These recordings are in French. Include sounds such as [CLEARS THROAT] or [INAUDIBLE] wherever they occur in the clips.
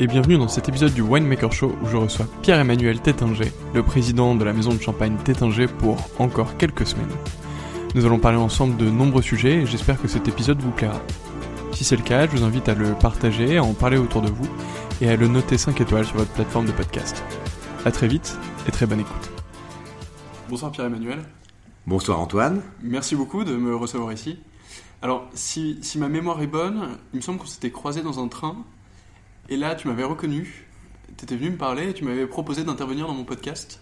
et bienvenue dans cet épisode du Winemaker Show où je reçois Pierre-Emmanuel Tétinger, le président de la maison de champagne Tétinger pour encore quelques semaines. Nous allons parler ensemble de nombreux sujets et j'espère que cet épisode vous plaira. Si c'est le cas, je vous invite à le partager, à en parler autour de vous et à le noter 5 étoiles sur votre plateforme de podcast. A très vite et très bonne écoute. Bonsoir Pierre-Emmanuel. Bonsoir Antoine. Merci beaucoup de me recevoir ici. Alors, si, si, ma mémoire est bonne, il me semble qu'on s'était croisés dans un train. Et là, tu m'avais reconnu. Tu étais venu me parler et tu m'avais proposé d'intervenir dans mon podcast.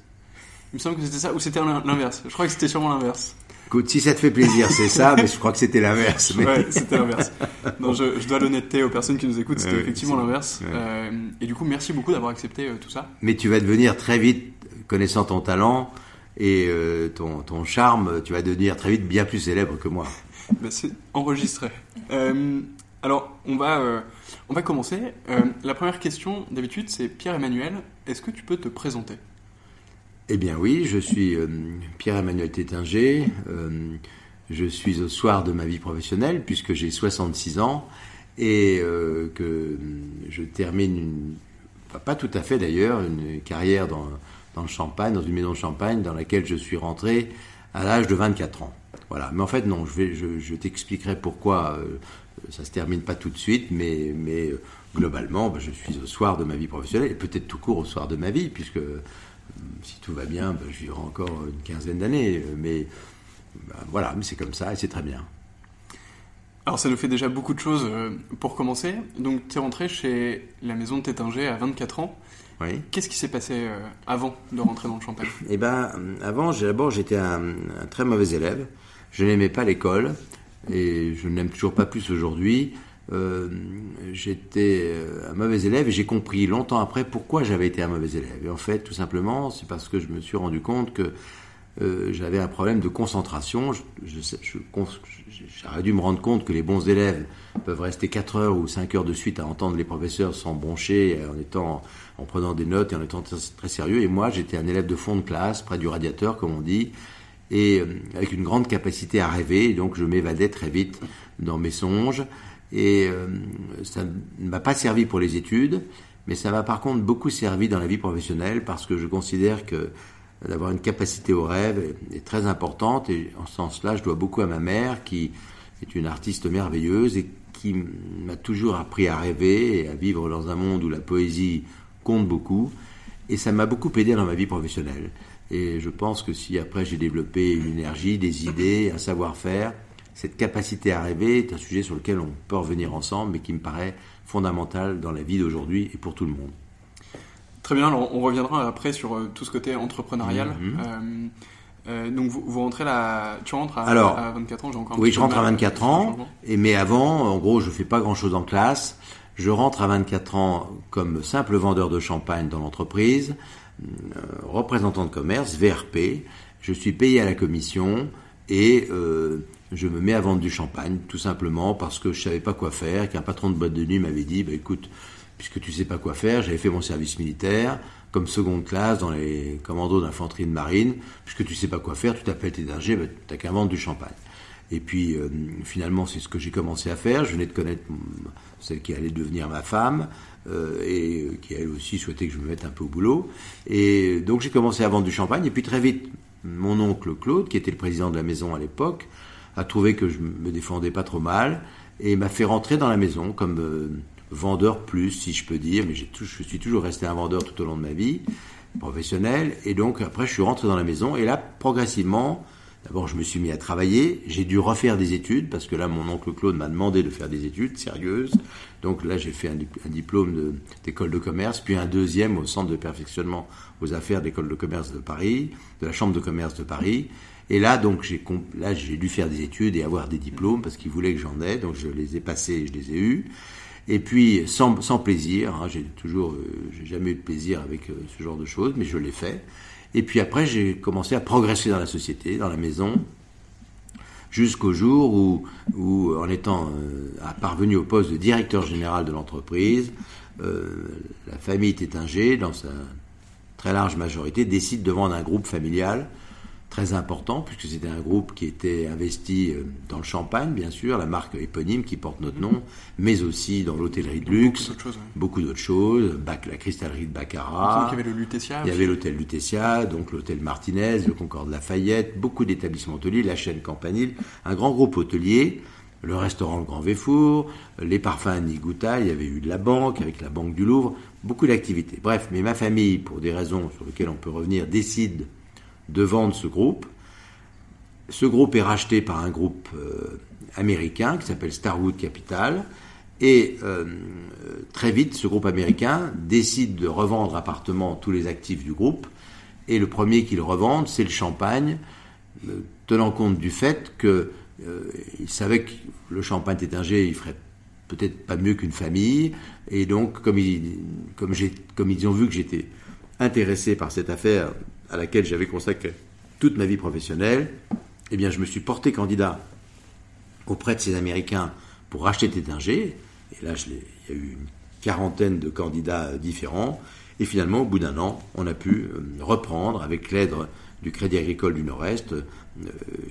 Il me semble que c'était ça, ou c'était l'inverse. Je crois que c'était sûrement l'inverse. Écoute, si ça te fait plaisir, c'est ça, mais je crois que c'était l'inverse. Mais... Ouais, c'était l'inverse. Non, je, je dois l'honnêteté aux personnes qui nous écoutent, c'était effectivement l'inverse. Euh, et du coup, merci beaucoup d'avoir accepté euh, tout ça. Mais tu vas devenir très vite, connaissant ton talent et euh, ton, ton charme, tu vas devenir très vite bien plus célèbre que moi. Bah, c'est enregistré. Euh, alors, on va, euh, commencer. Euh, la première question, d'habitude, c'est Pierre-Emmanuel. Est-ce que tu peux te présenter? Eh bien oui, je suis Pierre-Emmanuel Tétinger. je suis au soir de ma vie professionnelle, puisque j'ai 66 ans, et que je termine, une, pas tout à fait d'ailleurs, une carrière dans, le champagne, dans une maison de champagne, dans laquelle je suis rentré à l'âge de 24 ans. Voilà. Mais en fait, non, je, t'expliquerai pourquoi euh, ça se termine pas tout de suite, mais, mais euh, globalement, bah, je suis au soir de ma vie professionnelle, et peut-être tout court au soir de ma vie, puisque euh, si tout va bien, bah, je vivrai encore une quinzaine d'années. Mais bah, voilà, mais c'est comme ça, et c'est très bien. Alors ça nous fait déjà beaucoup de choses pour commencer. Donc tu es rentré chez la maison de Tétinger à 24 ans. Oui. Qu'est-ce qui s'est passé avant de rentrer dans le champagne? Eh ben, avant, d'abord, j'étais un, un, très mauvais élève. Je n'aimais pas l'école et je n'aime toujours pas plus aujourd'hui. Euh, j'étais un mauvais élève et j'ai compris longtemps après pourquoi j'avais été un mauvais élève. Et en fait, tout simplement, c'est parce que je me suis rendu compte que euh, j'avais un problème de concentration. J'aurais dû me rendre compte que les bons élèves peuvent rester 4 heures ou 5 heures de suite à entendre les professeurs sans broncher, en étant, en prenant des notes et en étant très sérieux. Et moi, j'étais un élève de fond de classe, près du radiateur, comme on dit, et euh, avec une grande capacité à rêver. Donc, je m'évadais très vite dans mes songes. Et euh, ça ne m'a pas servi pour les études, mais ça m'a par contre beaucoup servi dans la vie professionnelle parce que je considère que d'avoir une capacité au rêve est, très importante et en ce sens-là, je dois beaucoup à ma mère qui est une artiste merveilleuse et qui m'a toujours appris à rêver et à vivre dans un monde où la poésie compte beaucoup et ça m'a beaucoup aidé dans ma vie professionnelle. Et je pense que si après j'ai développé une énergie, des idées, un savoir-faire, cette capacité à rêver est un sujet sur lequel on peut revenir ensemble, mais qui me paraît fondamental dans la vie d'aujourd'hui et pour tout le monde. Très bien, alors on reviendra après sur euh, tout ce côté entrepreneurial. Mhm. Euh, euh, donc vous, vous, rentrez là, tu rentres à, alors, à 24 ans, j'ai encore Oui, je rentre à 24 ans, et mais avant, en gros, je fais pas grand-chose en classe. Je rentre à 24 ans comme simple vendeur de champagne dans l'entreprise, représentant de commerce, VRP. Je suis payé à la commission et je me mets à vendre du champagne, tout simplement parce que je savais pas quoi faire, qu'un patron de boîte de nuit m'avait dit, bah, écoute, puisque tu sais pas quoi faire, j'avais fait mon service militaire comme seconde classe dans les commandos d'infanterie de marine, puisque tu sais pas quoi faire, tu t'appelles tes dingers, bah, t'as qu'à vendre du champagne. Et puis euh, finalement, c'est ce que j'ai commencé à faire. Je venais de connaître celle qui allait devenir ma femme euh, et qui elle aussi souhaitait que je me mette un peu au boulot. Et donc j'ai commencé à vendre du champagne. Et puis très vite, mon oncle Claude, qui était le président de la maison à l'époque, a trouvé que je me défendais pas trop mal et m'a fait rentrer dans la maison comme euh, vendeur plus, si je peux dire, mais je suis toujours resté un vendeur tout au long de ma vie professionnelle. Et donc après, je suis rentré dans la maison et là, progressivement, d'abord, je me suis mis à travailler. J'ai dû refaire des études parce que là, mon oncle Claude m'a demandé de faire des études sérieuses. Donc là, j'ai fait un, diplôme d'école de, commerce, puis un deuxième au centre de perfectionnement aux affaires d'école de commerce de Paris, de la chambre de commerce de Paris. Et là, donc, j'ai là, j'ai dû faire des études et avoir des diplômes parce qu'ils voulaient que j'en ai. Donc, je les ai passés et je les ai eus. Et puis sans, sans plaisir, hein, j'ai toujours, euh, j'ai jamais eu de plaisir avec euh, ce genre de choses, mais je l'ai fait. Et puis après, j'ai commencé à progresser dans la société, dans la maison, jusqu'au jour où, en étant euh, parvenu au poste de directeur général de l'entreprise, la famille Tétinger, dans sa très large majorité, décide de vendre un groupe familial très important, puisque c'était un groupe qui était investi euh, dans le champagne, bien sûr, la marque éponyme qui porte notre nom, mais aussi dans l'hôtellerie de luxe, beaucoup d'autres choses, la cristallerie de Baccarat. Il y avait le Lutetia. Il y avait l'hôtel Lutetia, donc l'hôtel Martinez, le Concorde Lafayette, beaucoup d'établissements hôteliers, la chaîne Campanile, un grand groupe hôtelier, le restaurant Le Grand Véfour, les parfums Nigouta, il y avait eu de la banque avec la Banque du Louvre, beaucoup d'activités. Bref, mais ma famille, pour des raisons sur lesquelles on peut revenir, décide de vendre ce groupe. Ce groupe est racheté par un groupe euh, américain qui s'appelle Starwood Capital. Et euh, très vite, ce groupe américain décide de revendre appartement tous les actifs du groupe. Et le premier qu'ils revendent, c'est le champagne, euh, tenant compte du fait qu'ils savaient que le champagne Tétinger, il ferait peut-être pas mieux qu'une famille. Et donc, comme ils, comme, comme ils ont vu que j'étais intéressé par cette affaire à laquelle j'avais consacré toute ma vie professionnelle, eh bien, je me suis porté candidat auprès de ces Américains pour racheter Tétinger. Et là, il y a eu une quarantaine de candidats différents. Et finalement, au bout d'un an, on a pu euh, reprendre, avec l'aide du Crédit Agricole du Nord-Est, euh,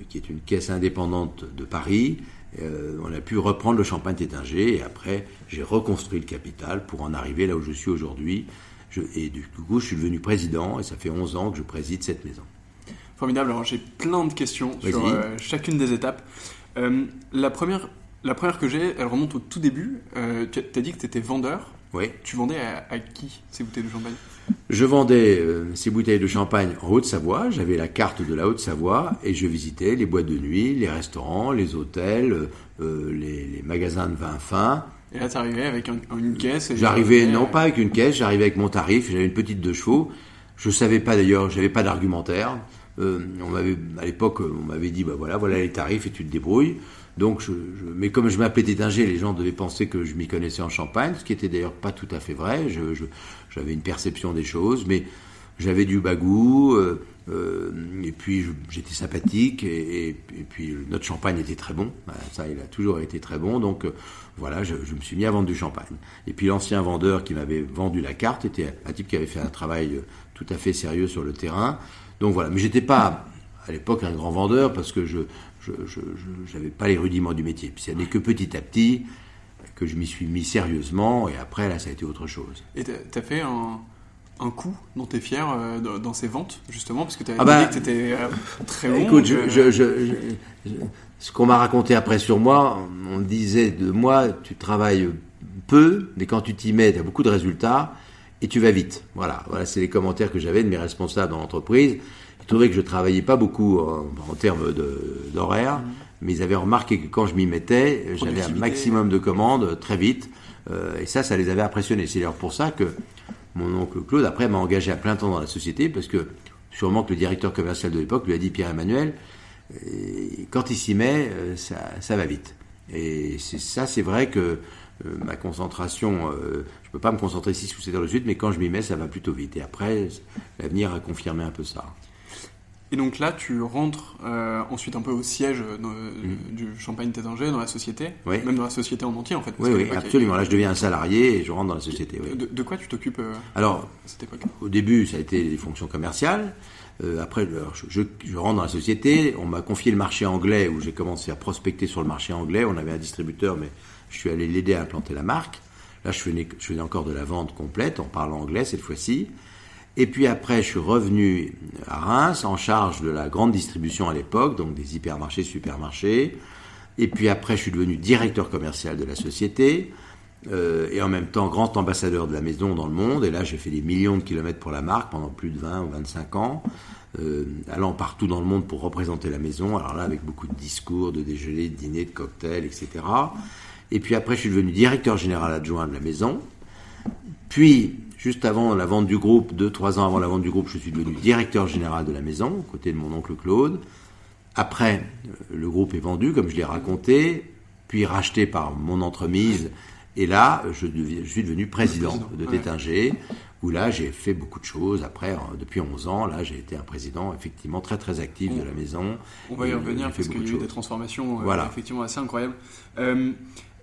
qui est une caisse indépendante de Paris, euh, on a pu reprendre le champagne Tétinger. Et après, j'ai reconstruit le capital pour en arriver là où je suis aujourd'hui, et du coup, je suis devenu président et ça fait 11 ans que je préside cette maison. Formidable. Alors, j'ai plein de questions sur euh, chacune des étapes. Euh, la, première, la première que j'ai, elle remonte au tout début. Euh, tu as dit que tu étais vendeur. Oui. Tu vendais à, qui ces bouteilles de champagne? Je vendais ces bouteilles de champagne en Haute-Savoie. J'avais la carte de la Haute-Savoie et je visitais les boîtes de nuit, les restaurants, les hôtels, les, les, magasins de vin fin Et là, tu arrivais avec une caisse J'arrivais, non pas avec une caisse, j'arrivais avec mon tarif, j'avais une petite deux chevaux. Je savais pas d'ailleurs, j'avais pas d'argumentaire. Euh, on m'avait, à l'époque, on m'avait dit, bah voilà, voilà les tarifs et tu te débrouilles. Donc, je, mais comme je m'appelais Tétinger, les gens devaient penser que je m'y connaissais en Champagne, ce qui était d'ailleurs pas tout à fait vrai. j'avais une perception des choses, mais j'avais du bagou, euh, et puis j'étais sympathique, et, puis notre champagne était très bon. Ça, il a toujours été très bon, donc euh, voilà, je, me suis mis à vendre du champagne. Et puis l'ancien vendeur qui m'avait vendu la carte était un type qui avait fait un travail tout à fait sérieux sur le terrain. Donc voilà, mais j'étais pas à l'époque un grand vendeur parce que je je n'avais pas les rudiments du métier. Puis ce n'est que petit à petit que je m'y suis mis sérieusement et après là ça a été autre chose. Et tu as fait un, un coup dont tu es fier euh, dans ces ventes justement parce que tu as ah dit bah, que tu étais euh, très bon. Écoute, euh, ce qu'on m'a raconté après sur moi, on disait de moi tu travailles peu mais quand tu t'y mets tu as beaucoup de résultats et tu vas vite. Voilà, voilà c'est les commentaires que j'avais de mes responsables dans l'entreprise. Ils trouvaient que je travaillais pas beaucoup en, termes d'horaire, mmh. mais ils avaient remarqué que quand je m'y mettais, j'avais un maximum de commandes très vite. Euh, et ça, ça les avait impressionnés. C'est d'ailleurs pour ça que mon oncle Claude, après, m'a engagé à plein temps dans la société, parce que sûrement que le directeur commercial de l'époque lui a dit Pierre-Emmanuel, euh, quand il s'y met, euh, ça, va vite. Et ça, c'est vrai que ma concentration, je peux pas me concentrer 6 ou 7 heures de suite, mais quand je m'y mets, ça va plutôt vite. Et après, l'avenir a confirmé un peu ça. Et donc là, tu rentres euh, ensuite un peu au siège mm. du Champagne Tétinger dans la société, même dans la société en entier en fait. Oui, oui, absolument. Là, je deviens un salarié et je rentre dans la société. De, quoi tu t'occupes euh, Alors, à cette époque? Au début, ça a été des fonctions commerciales. Euh, après, je, je, rentre dans la société. On m'a confié le marché anglais où j'ai commencé à prospecter sur le marché anglais. On avait un distributeur, mais je suis allé l'aider à implanter la marque. Là, je faisais, je faisais encore de la vente complète en parlant anglais cette fois-ci. Et puis après, je suis revenu à Reims en charge de la grande distribution à l'époque, donc des hypermarchés, supermarchés. Et puis après, je suis devenu directeur commercial de la société. Euh, et en même temps grand ambassadeur de la maison dans le monde. Et là, j'ai fait des millions de kilomètres pour la marque pendant plus de 20 ou 25 ans, euh, allant partout dans le monde pour représenter la maison. Alors là, avec beaucoup de discours, de déjeuners, de dîners, de cocktails, etc. Et puis après, je suis devenu directeur général adjoint de la maison. Puis, Juste avant la vente du groupe, deux, trois ans avant la vente du groupe, je suis devenu directeur général de la maison, aux côtés de mon oncle Claude. Après, euh, le groupe est vendu, comme je l'ai raconté, puis racheté par mon entremise. Et là, je, suis devenu président, de Tétinger, où là, j'ai fait beaucoup de choses. Après, depuis 11 ans, là, j'ai été un président effectivement très très actif de la maison. On va y revenir parce qu'il y a eu des transformations euh, voilà. effectivement assez incroyables. Euh,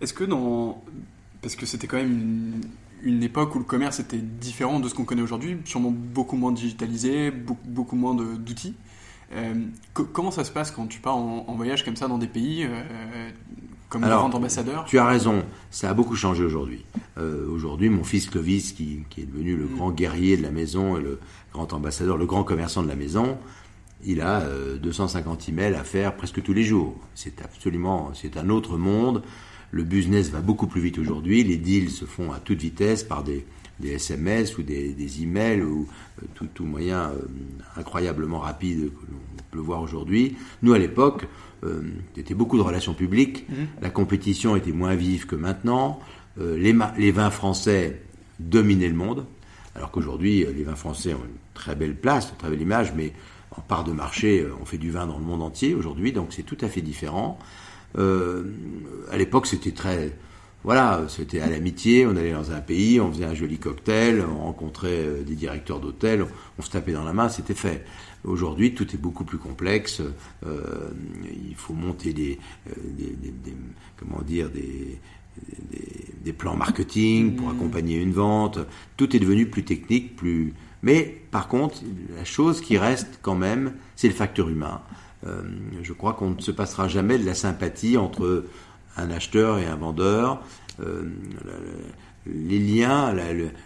est-ce que dans... Parce que c'était quand même une une époque où le commerce était différent de ce qu'on connaît aujourd'hui, sûrement beaucoup moins digitalisé, beaucoup, moins d'outils. Euh, comment ça se passe quand tu pars en, voyage comme ça dans des pays euh, comme Alors, grand ambassadeur? Tu as raison, ça a beaucoup changé aujourd'hui. Euh, aujourd'hui, mon fils Clovis, qui, est devenu le mm. grand guerrier de la maison et le grand ambassadeur, le grand commerçant de la maison, il a 250 emails à faire presque tous les jours. C'est absolument, c'est un autre monde. Le business va beaucoup plus vite aujourd'hui. Les deals se font à toute vitesse par des, SMS ou des, des, emails ou euh, tout, moyen euh, incroyablement rapide que l'on peut voir aujourd'hui. Nous, à l'époque, euh, c'était beaucoup de relations publiques. Mhm. La compétition était moins vive que maintenant. les, les vins français dominaient le monde. Alors qu'aujourd'hui, les vins français ont une très belle place, une très belle image, mais en part de marché, on fait du vin dans le monde entier aujourd'hui, donc c'est tout à fait différent. Euh, à l'époque, c'était très, voilà, c'était à l'amitié. On allait dans un pays, on faisait un joli cocktail, on rencontrait euh, des directeurs d'hôtel, on, se tapait dans la main, c'était fait. Aujourd'hui, tout est beaucoup plus complexe. Euh, il faut monter des, des, comment dire, des, des, plans marketing pour mmh. accompagner une vente. Tout est devenu plus technique, plus. Mais par contre, la chose qui reste quand même, c'est le facteur humain. Euh, je crois qu'on ne se passera jamais de la sympathie entre un acheteur et un vendeur. Euh, les liens,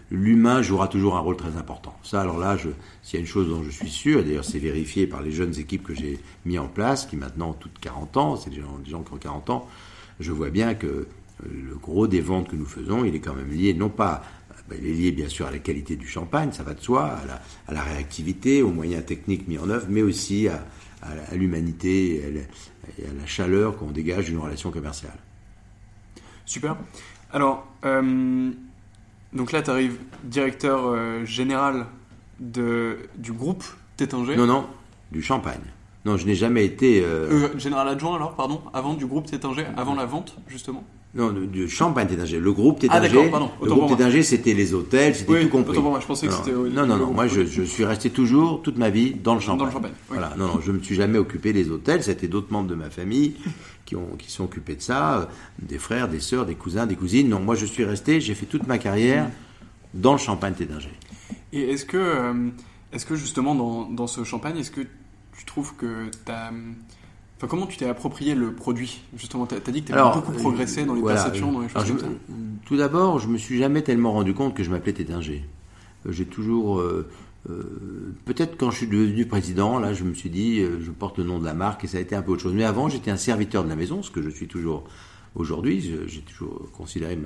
l'humain jouera toujours un rôle très important. Ça, alors là, s'il y a une chose dont je suis sûr, d'ailleurs c'est vérifié par les jeunes équipes que j'ai mis en place, qui maintenant ont toutes 40 ans, c'est des gens, qui ont 40 ans, je vois bien que euh, le gros des ventes que nous faisons, il est quand même lié non pas ben, il est lié bien sûr à la qualité du champagne, ça va de soi, à la réactivité, aux moyens techniques mis en œuvre, mais aussi à, à l'humanité et, à la chaleur qu'on dégage d'une relation commerciale. Super. Alors, euh, donc là, tu arrives directeur euh, général de, du groupe Tétinger. Non, non, du champagne. Non, je n'ai jamais été. Euh, général adjoint alors, pardon, avant du groupe Tétinger, avant la vente, justement non, du champagne Tétinger. Le groupe Tétinger, ah, le groupe Tétinger, c'était les hôtels, c'était tout compris. Moi, je pensais que c'était. Non, non, non. Moi, je, je, suis resté toujours toute ma vie dans le champagne. Dans le champagne. Voilà. Non, non, je me suis jamais occupé des hôtels. C'était d'autres membres de ma famille qui ont qui sont occupés de ça, euh, des frères, des sœurs, des cousins, des cousines. Non, moi, je suis resté. J'ai fait toute ma carrière dans le champagne Tétinger. Et est-ce que, euh, est-ce que justement dans, dans ce champagne, est-ce que tu trouves que tu as Enfin, comment tu t'es approprié le produit Justement, tu as dit que tu as beaucoup progressé dans les perceptions, dans les choses comme ça. Tout d'abord, je me suis jamais tellement rendu compte que je m'appelais Tétinger. Euh, j'ai toujours... Euh, euh, peut-être quand je suis devenu président, là, je me suis dit, je porte le nom de la marque et ça a été un peu autre chose. Mais avant, j'étais un serviteur de la maison, ce que je suis toujours aujourd'hui. J'ai toujours considéré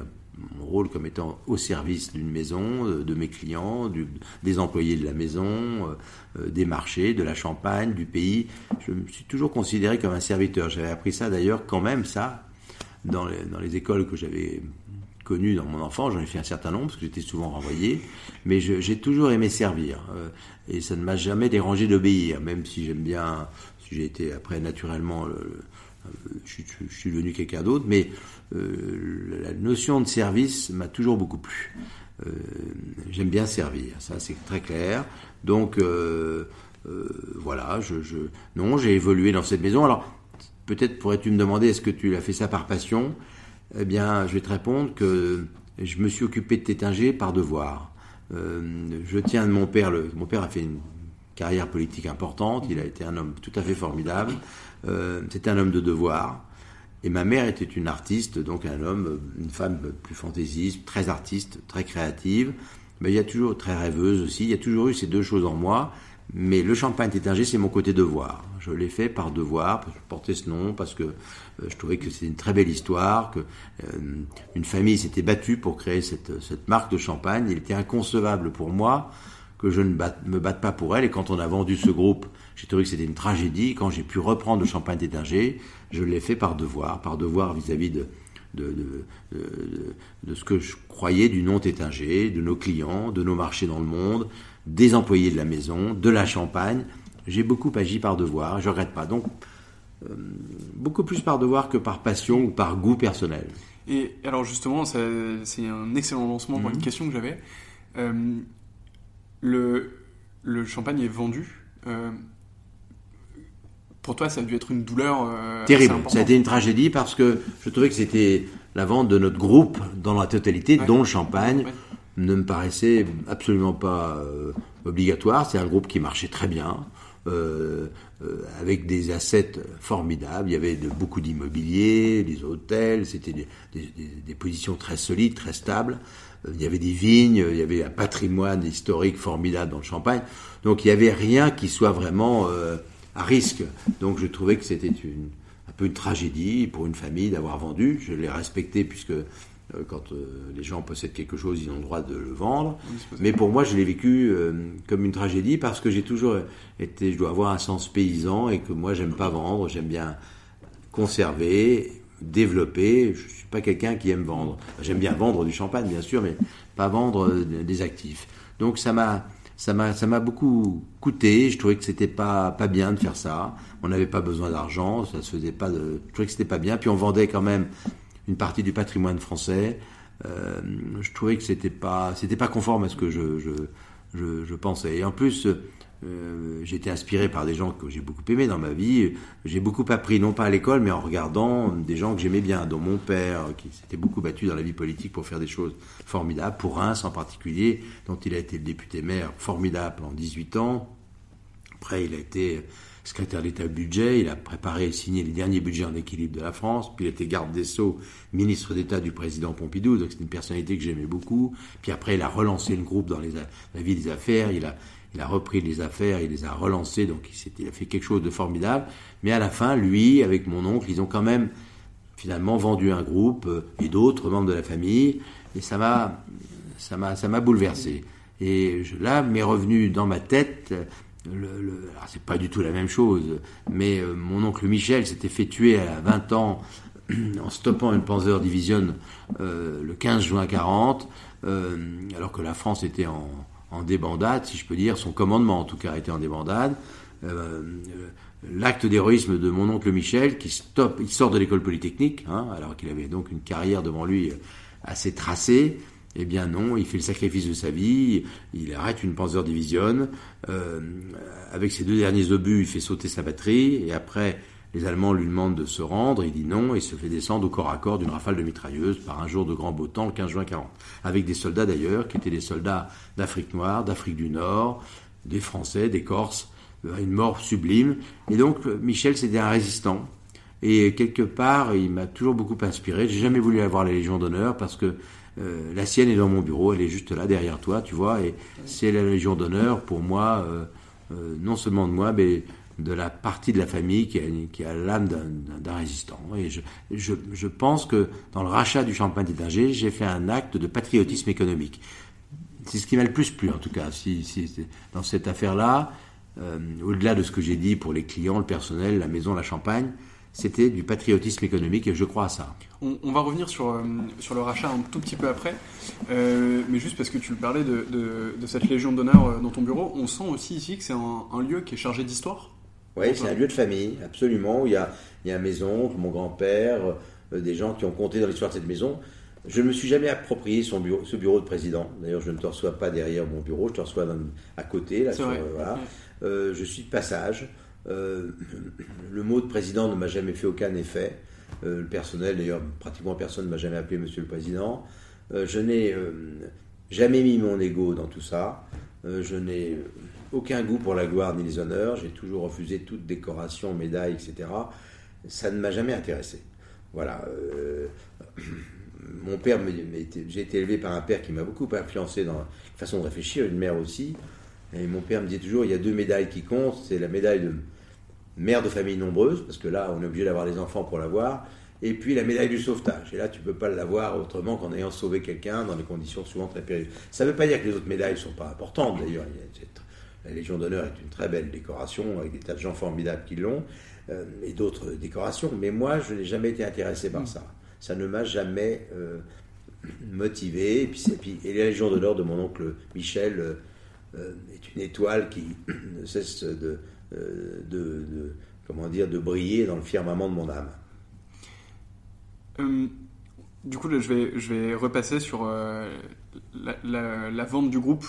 mon rôle comme étant au service d'une maison, euh, de mes clients, des employés de la maison, euh, euh, des marchés, de la Champagne, du pays. Je me suis toujours considéré comme un serviteur. J'avais appris ça d'ailleurs quand même, ça, dans les, dans les écoles que j'avais connues dans mon enfance. J'en ai fait un certain nombre parce que j'étais souvent renvoyé. Mais j'ai toujours aimé servir. et ça ne m'a jamais dérangé d'obéir, même si j'aime bien, si j'ai été après naturellement... je, je, suis devenu quelqu'un d'autre, mais euh, la notion de service m'a toujours beaucoup plu. Euh, j'aime bien servir, ça c'est très clair. Donc euh, voilà, non, j'ai évolué dans cette maison. Alors peut-être pourrais-tu me demander est-ce que tu as fait ça par passion? Eh bien, je vais te répondre que je me suis occupé de Tétinger par devoir. je tiens de mon père. Mon père a fait une carrière politique importante. Il a été un homme tout à fait formidable. C'était un homme de devoir. Et ma mère était une artiste, donc un homme, une femme plus fantaisiste, très artiste, très créative. Mais il y a toujours très rêveuse aussi. Il y a toujours eu ces deux choses en moi. Mais le champagne tétinger, c'est mon côté devoir. Je l'ai fait par devoir, parce que je portais ce nom, parce que euh, je trouvais que c'était une très belle histoire, que euh, une famille s'était battue pour créer cette marque de champagne. Il était inconcevable pour moi que je ne me batte pas pour elle. Et quand on a vendu ce groupe, j'ai trouvé que c'était une tragédie. Quand j'ai pu reprendre le champagne d'Étinger, je l'ai fait par devoir, par devoir vis-à-vis de, de, de, ce que je croyais du nom Tétinger, de nos clients, de nos marchés dans le monde, des employés de la maison, de la champagne. J'ai beaucoup agi par devoir, je ne regrette pas. Donc, euh, beaucoup plus par devoir que par passion ou par goût personnel. Et alors justement, c'est un excellent lancement pour une mhm. question que j'avais. Euh, le, le champagne est vendu. Euh, pour toi, ça a dû être une douleur euh, terrible. Ça a été une tragédie parce que je trouvais que c'était la vente de notre groupe dans la totalité, dont le champagne, ne me paraissait absolument pas euh, obligatoire. C'est un groupe qui marchait très bien. avec des assets formidables. Il y avait de, beaucoup d'immobilier, des hôtels, c'était des, des, des, positions très solides, très stables il y avait des vignes, il y avait un patrimoine historique formidable dans le Champagne. Donc il n'y avait rien qui soit vraiment euh, à risque. Donc je trouvais que c'était une, un peu une tragédie pour une famille d'avoir vendu. Je l'ai respecté puisque euh, quand euh, les gens possèdent quelque chose, ils ont le droit de le vendre. Mais pour moi, je l'ai vécu comme une tragédie parce que j'ai toujours été, je dois avoir un sens paysan et que moi, j'aime pas vendre, j'aime bien conserver, développer. Je suis pas quelqu'un qui aime vendre. J'aime bien vendre du champagne, bien sûr, mais pas vendre euh, des actifs. Donc ça m'a ça m'a ça m'a beaucoup coûté. Je trouvais que c'était pas pas bien de faire ça. On n'avait pas besoin d'argent, ça se faisait pas de. Je trouvais que c'était pas bien. Puis on vendait quand même une partie du patrimoine français. Euh, je trouvais que c'était pas c'était pas conforme à ce que je je, je, je pensais. Et en plus euh, été inspiré par des gens que j'ai beaucoup aimés dans ma vie. J'ai beaucoup appris, non pas à l'école, mais en regardant des gens que j'aimais bien, dont mon père, qui s'était beaucoup battu dans la vie politique pour faire des choses formidables, pour Reims en particulier, dont il a été le député maire formidable pendant 18 ans. Après, il a été secrétaire d'État budget, il a préparé et signé les derniers budgets en équilibre de la France, puis il était garde des Sceaux, ministre d'État du président Pompidou, donc c'est une personnalité que j'aimais beaucoup. Puis après, il a relancé le groupe dans la vie des affaires, il a, il a repris les affaires, il les a relancées, donc il, a fait quelque chose de formidable. Mais à la fin, lui, avec mon oncle, ils ont quand même finalement vendu un groupe euh, et d'autres membres de la famille, et ça m'a, bouleversé. Et là, m'est revenu dans ma tête, le c'est pas du tout la même chose, mais euh, mon oncle Michel s'était fait tuer à 20 ans [CLEARS THROAT] en stoppant une Panzer Division le 15 juin 40, alors que la France était en, en, débandade, si je peux dire, son commandement en tout cas était en débandade. L'acte d'héroïsme de mon oncle Michel, qui il sort de l'école polytechnique, hein, alors qu'il avait donc une carrière devant lui assez tracée, eh bien non, il fait le sacrifice de sa vie, il arrête une Panzer Division, euh, avec ses deux derniers obus, il fait sauter sa batterie, et après, les Allemands lui demandent de se rendre, il dit non, et se fait descendre au corps à corps d'une rafale de mitrailleuse par un jour de grand beau temps, le 15 juin 40. Avec des soldats d'ailleurs, qui étaient des soldats d'Afrique noire, d'Afrique du Nord, des Français, des Corses, euh, une mort sublime. Et donc, Michel, c'était un résistant. Et quelque part, il m'a toujours beaucoup inspiré. J'ai jamais voulu avoir la Légion d'honneur parce que euh, la sienne est dans mon bureau, elle est juste là derrière toi, tu vois, et c'est la Légion d'honneur pour moi, euh, euh, non seulement de moi, mais de la partie de la famille qui a, l'âme d'un résistant. Et je, je, pense que dans le rachat du champagne d'Étinger, j'ai fait un acte de patriotisme économique. C'est ce qui m'a le plus plu, en tout cas, si, si, dans cette affaire-là, au-delà de ce que j'ai dit pour les clients, le personnel, la maison, la champagne, c'était du patriotisme économique et je crois à ça. On, va revenir sur, euh, sur le rachat un tout petit peu après, euh, mais juste parce que tu parlais de, de, cette Légion d'honneur euh, dans ton bureau, on sent aussi ici que c'est un, lieu qui est chargé d'histoire Oui, c'est un lieu de famille, absolument. Il y a, il y a une maison, mon grand-père, des gens qui ont compté dans l'histoire de cette maison. Je ne me suis jamais approprié son bureau, ce bureau de président. D'ailleurs, je ne te reçois pas derrière mon bureau, je te reçois à côté. Là, voilà. je suis de passage. Euh, le mot de président ne m'a jamais fait aucun effet. Euh, le personnel, d'ailleurs, pratiquement personne ne m'a jamais appelé Monsieur le Président. Euh, je n'ai jamais mis mon ego dans tout ça. je n'ai aucun goût pour la gloire ni les honneurs. J'ai toujours refusé toute décoration, médaille, etc. Ça ne m'a jamais intéressé. Voilà. [CLEARS THROAT] mon père, j'ai été élevé par un père qui m'a beaucoup influencé dans la façon de réfléchir, une mère aussi. Et mon père me dit toujours, il y a deux médailles qui comptent, c'est la médaille de mère de famille nombreuse, parce que là, on est obligé d'avoir les enfants pour l'avoir, et puis la médaille du sauvetage. Et là, tu ne peux pas l'avoir autrement qu'en ayant sauvé quelqu'un dans des conditions souvent très périlleuses. Ça ne veut pas dire que les autres médailles ne sont pas importantes, d'ailleurs. La Légion d'honneur est une très belle décoration, avec des tas de gens formidables qui l'ont, euh, et d'autres décorations, mais moi, je n'ai jamais été intéressé par ça. Ça ne m'a jamais euh, motivé. Et la Légion d'honneur de mon oncle Michel euh, est une étoile qui [COUGHS] ne cesse de comment dire, de briller dans le firmament de mon âme. Du coup, je vais, je vais repasser sur la, vente du groupe,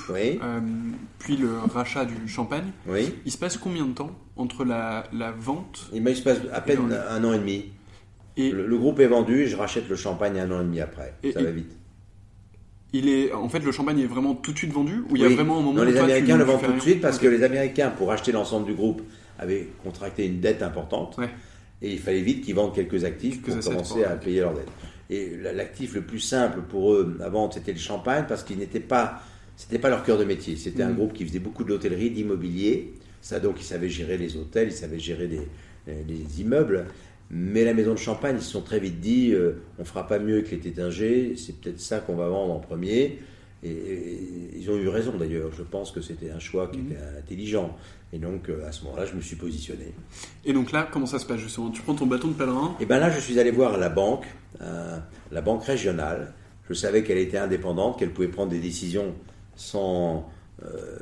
puis le rachat du champagne. Oui. Il se passe combien de temps entre la, vente Il, se passe à peine un an et demi. Et le, groupe est vendu et je rachète le champagne un an et demi après. Ça va vite. Il est, en fait, le champagne est vraiment tout de suite vendu ou il y a vraiment un moment non, les Américains le vendent tout de suite parce que les Américains, pour acheter l'ensemble du groupe, avaient contracté une dette importante et il fallait vite qu'ils vendent quelques actifs pour commencer à payer leurs dettes. Et l'actif le plus simple pour eux à vendre, c'était le champagne parce qu'il n'était pas, c'était pas leur cœur de métier. C'était un mm. groupe qui faisait beaucoup d'hôtellerie, d'immobilier. Ça, donc, ils savaient gérer les hôtels, ils savaient gérer les immeubles. Mais la maison de champagne, ils se sont très vite dit, euh, on fera pas mieux que les Tétingers, c'est peut-être ça qu'on va vendre en premier. Et, ils ont eu raison d'ailleurs. Je pense que c'était un choix qui mhm. était intelligent. Et donc euh, à ce moment-là, je me suis positionné. Et donc là, comment ça se passe justement? Tu prends ton bâton de pèlerin? Et bien là, je suis allé voir la banque, euh, la banque régionale. Je savais qu'elle était indépendante, qu'elle pouvait prendre des décisions sans,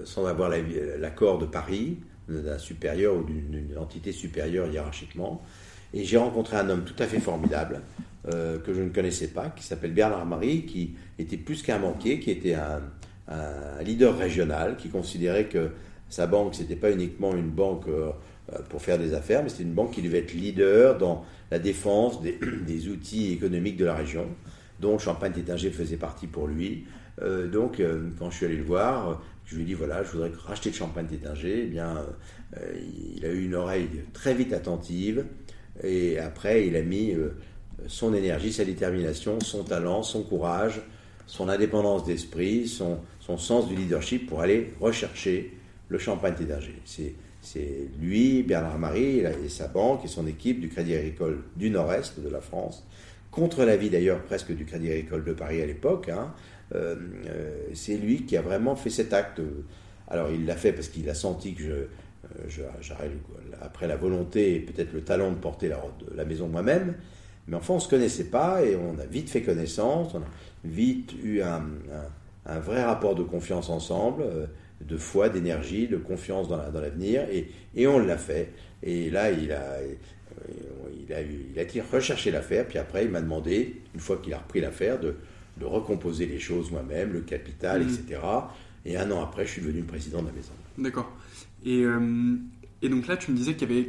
sans avoir l'accord de Paris, d'un supérieur ou d'une entité supérieure hiérarchiquement. Et j'ai rencontré un homme tout à fait formidable, euh, que je ne connaissais pas, qui s'appelle Bernard Marie, qui était plus qu'un banquier, qui était un, leader régional, qui considérait que sa banque, ce n'était pas uniquement une banque euh, pour faire des affaires, mais c'était une banque qui devait être leader dans la défense des, [CLEARS THROAT] outils économiques de la région, dont Champagne Tétinger faisait partie pour lui. Euh, donc, quand je suis allé le voir, je lui ai dit voilà, je voudrais racheter le Champagne Tétinger. Eh bien, il a eu une oreille très vite attentive. Et après, il a mis euh, son énergie, sa détermination, son talent, son courage, son indépendance d'esprit, son, sens du leadership pour aller rechercher le champagne Tédinger. C'est lui, Bernard Marie et sa banque et son équipe du Crédit Agricole du Nord-Est de la France, contre l'avis d'ailleurs presque du Crédit Agricole de Paris à l'époque. Hein, euh, euh, c'est lui qui a vraiment fait cet acte. Alors il l'a fait parce qu'il a senti que je, euh, après la volonté et peut-être le talent de porter la, la maison moi-même, Mais enfin, on ne se connaissait pas et on a vite fait connaissance, on a vite eu un, vrai rapport de confiance ensemble, euh, de foi, d'énergie, de confiance dans l'avenir, et, et, on l'a fait. Et là, il a, il a, il a été rechercher l'affaire, puis après, il m'a demandé, une fois qu'il a repris l'affaire, de, de recomposer les choses moi-même, le capital, mmh. etc. Et un an après, je suis devenu président de la maison. D'accord. Et, euh, et donc là, tu me disais qu'il y avait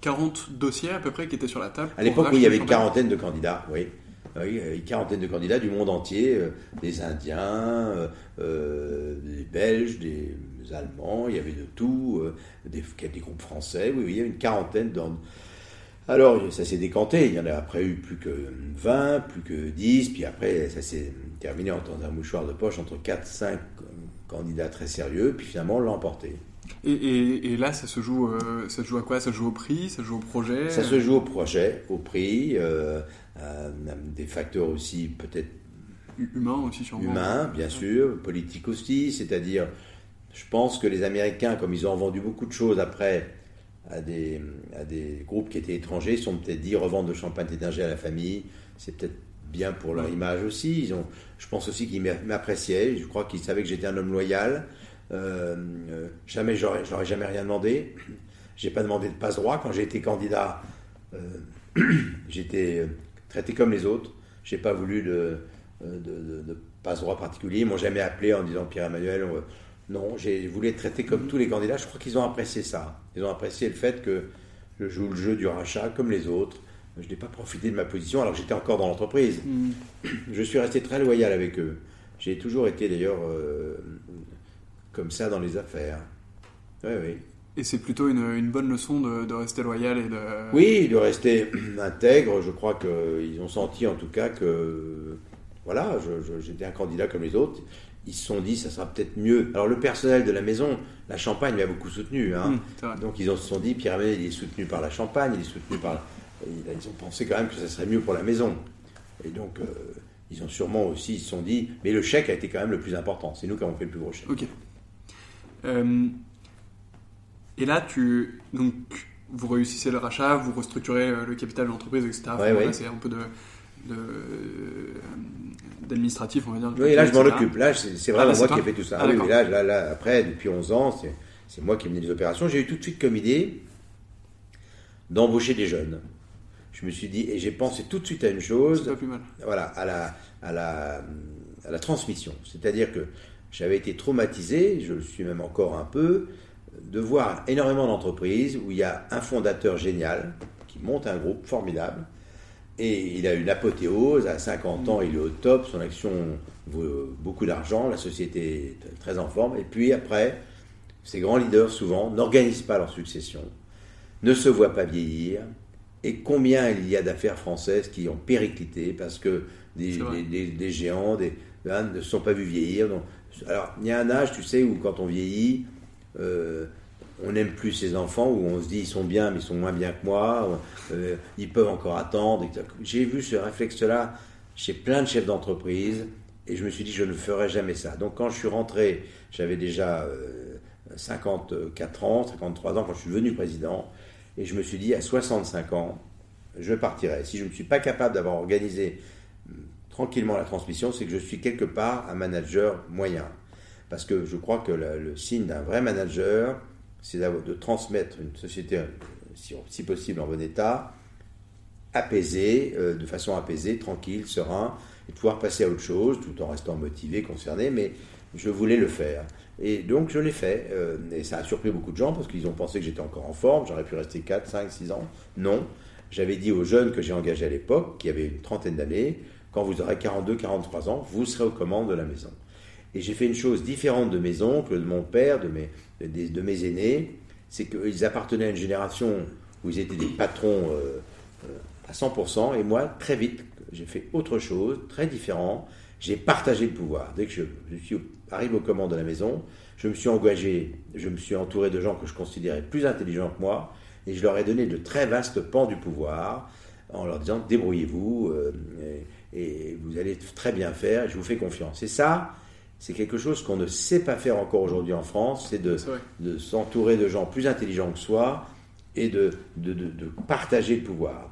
40 dossiers à peu près qui étaient sur la table. À l'époque, où il y avait une quarantaine de candidats, oui. Oui, une quarantaine de candidats du monde entier, euh, des Indiens, euh, des Belges, des Allemands, il y avait de tout, des, des, groupes français, oui, oui, il y avait une quarantaine. Dans... Alors, ça s'est décanté, il y en a après eu plus que 20, plus que 10, puis après, ça s'est terminé en dans un mouchoir de poche entre 4, 5 candidats très sérieux, puis finalement, on Et, et, là, ça se, joue, euh, ça se joue à quoi? Ça se joue au prix? Ça se joue au projet? Ça se joue au projet, au prix, euh, des facteurs aussi peut-être... Humains aussi, sûrement. Humains, bien sûr, politiques aussi, c'est-à-dire, je pense que les Américains, comme ils ont vendu beaucoup de choses après à des, à des groupes qui étaient étrangers, ils sont peut-être dit revendre de champagne d'énergie à la famille, c'est peut-être bien pour leur image aussi. Ils ont, je pense aussi qu'ils m'appréciaient, je crois qu'ils savaient que j'étais un homme loyal. Euh, euh, jamais, j'aurais, j'aurais jamais rien demandé. J'ai pas demandé de passe-droit. Quand j'ai été candidat, euh, [CLEARS THROAT] j'étais traité comme les autres. J'ai pas voulu de, de, passe-droit particulier. Ils m'ont jamais appelé en disant Pierre-Emmanuel. Non, j'ai voulu être traité comme tous les candidats. Je crois qu'ils ont apprécié ça. Ils ont apprécié le fait que je joue le jeu du rachat comme les autres. Je n'ai pas profité de ma position alors que j'étais encore dans l'entreprise. Mm. [CLEARS THROAT] Je suis resté très loyal avec eux. J'ai toujours été d'ailleurs comme ça dans les affaires. Oui, oui. Et c'est plutôt une, bonne leçon de, rester loyal et de... Oui, de rester [CLEARS THROAT] intègre. Je crois qu'ils ont senti en tout cas que, voilà, j'étais un candidat comme les autres. Ils se sont dit, ça sera peut-être mieux. Alors le personnel de la maison, la Champagne m'a beaucoup soutenu. Hein. Hum, Donc ils se sont dit, Pierre il est soutenu par la Champagne, il est soutenu par... Ils ont pensé quand même que ça serait mieux pour la maison. Et donc, euh, ils ont sûrement aussi, ils se sont dit, mais le chèque a été quand même le plus important. C'est nous qui avons fait le plus gros chèque. Ok. Euh, et là, tu, donc, vous réussissez le rachat, vous restructurez euh, le capital de l'entreprise, etc. C'est un peu de, d'administratif, on va dire. Oui, là, je m'en occupe. Là, c'est vraiment ah, moi qui ai fait tout ça. Ah, oui, là, là, là, après, depuis 11 ans, c'est moi qui ai mené les opérations. J'ai eu tout de suite comme idée d'embaucher des jeunes. Je me suis dit, et j'ai pensé tout de suite à une chose. Pas plus mal. Voilà, à la, à la, à la transmission. C'est-à-dire que j'avais été traumatisé, je le suis même encore un peu, de voir énormément d'entreprises où il y a un fondateur génial qui monte un groupe formidable et il a une apothéose, à 50 ans il est au top, son action vaut beaucoup d'argent, la société est très en forme et puis après, ces grands leaders souvent n'organisent pas leur succession, ne se voient pas vieillir et combien il y a d'affaires françaises qui ont périclité parce que des, géants des, hein, ne se sont pas vus vieillir. Donc, alors, il y a un âge, tu sais, où quand on vieillit, euh, on n'aime plus ses enfants, où on se dit ils sont bien, mais ils sont moins bien que moi, euh, ils peuvent encore attendre. J'ai vu ce réflexe-là chez plein de chefs d'entreprise, et je me suis dit je ne ferai jamais ça. Donc quand je suis rentré, j'avais déjà 54 euh, ans, 53 ans quand je suis devenu président, et je me suis dit à 65 ans, je partirai. Si je ne suis pas capable d'avoir organisé tranquillement la transmission, c'est que je suis quelque part un manager moyen. Parce que je crois que le, signe d'un vrai manager, c'est de transmettre une société, si, possible, en bon état, apaisée, euh, de façon apaisée, tranquille, serein, et pouvoir passer à autre chose, tout en restant motivé, concerné, mais je voulais le faire. Et donc je l'ai fait, euh, et ça a surpris beaucoup de gens, parce qu'ils ont pensé que j'étais encore en forme, j'aurais pu rester 4, 5, 6 ans. Non, j'avais dit aux jeunes que j'ai engagés à l'époque, qui avaient une trentaine d'années, quand vous aurez 42, 43 ans, vous serez aux commandes de la maison. Et j'ai fait une chose différente de mes oncles, de mon père, de mes, de, mes aînés, c'est qu'ils appartenaient à une génération où ils étaient des patrons euh, euh, à 100%, et moi, très vite, j'ai fait autre chose, très différent. J'ai partagé le pouvoir. Dès que je, suis arrivé aux commandes de la maison, je me suis engagé, je me suis entouré de gens que je considérais plus intelligents que moi, et je leur ai donné de très vastes pans du pouvoir, en leur disant débrouillez-vous. Euh, vous allez très bien faire, je vous fais confiance. Et ça, c'est quelque chose qu'on ne sait pas faire encore aujourd'hui en France, c'est de, de s'entourer de gens plus intelligents que soi et de, de, de, partager le pouvoir.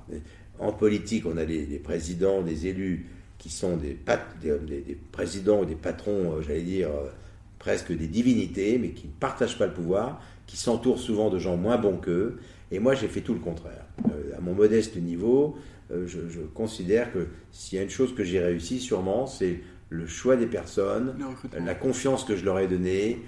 en politique, on a des, présidents, des élus qui sont des, des, présidents ou des patrons, euh, j'allais dire, euh, presque des divinités, mais qui ne partagent pas le pouvoir, qui s'entourent souvent de gens moins bons qu'eux. Et moi, j'ai fait tout le contraire. Euh, à mon modeste niveau, je, considère que s'il y a une chose que j'ai réussi, sûrement, c'est le choix des personnes, la confiance que je leur ai donnée,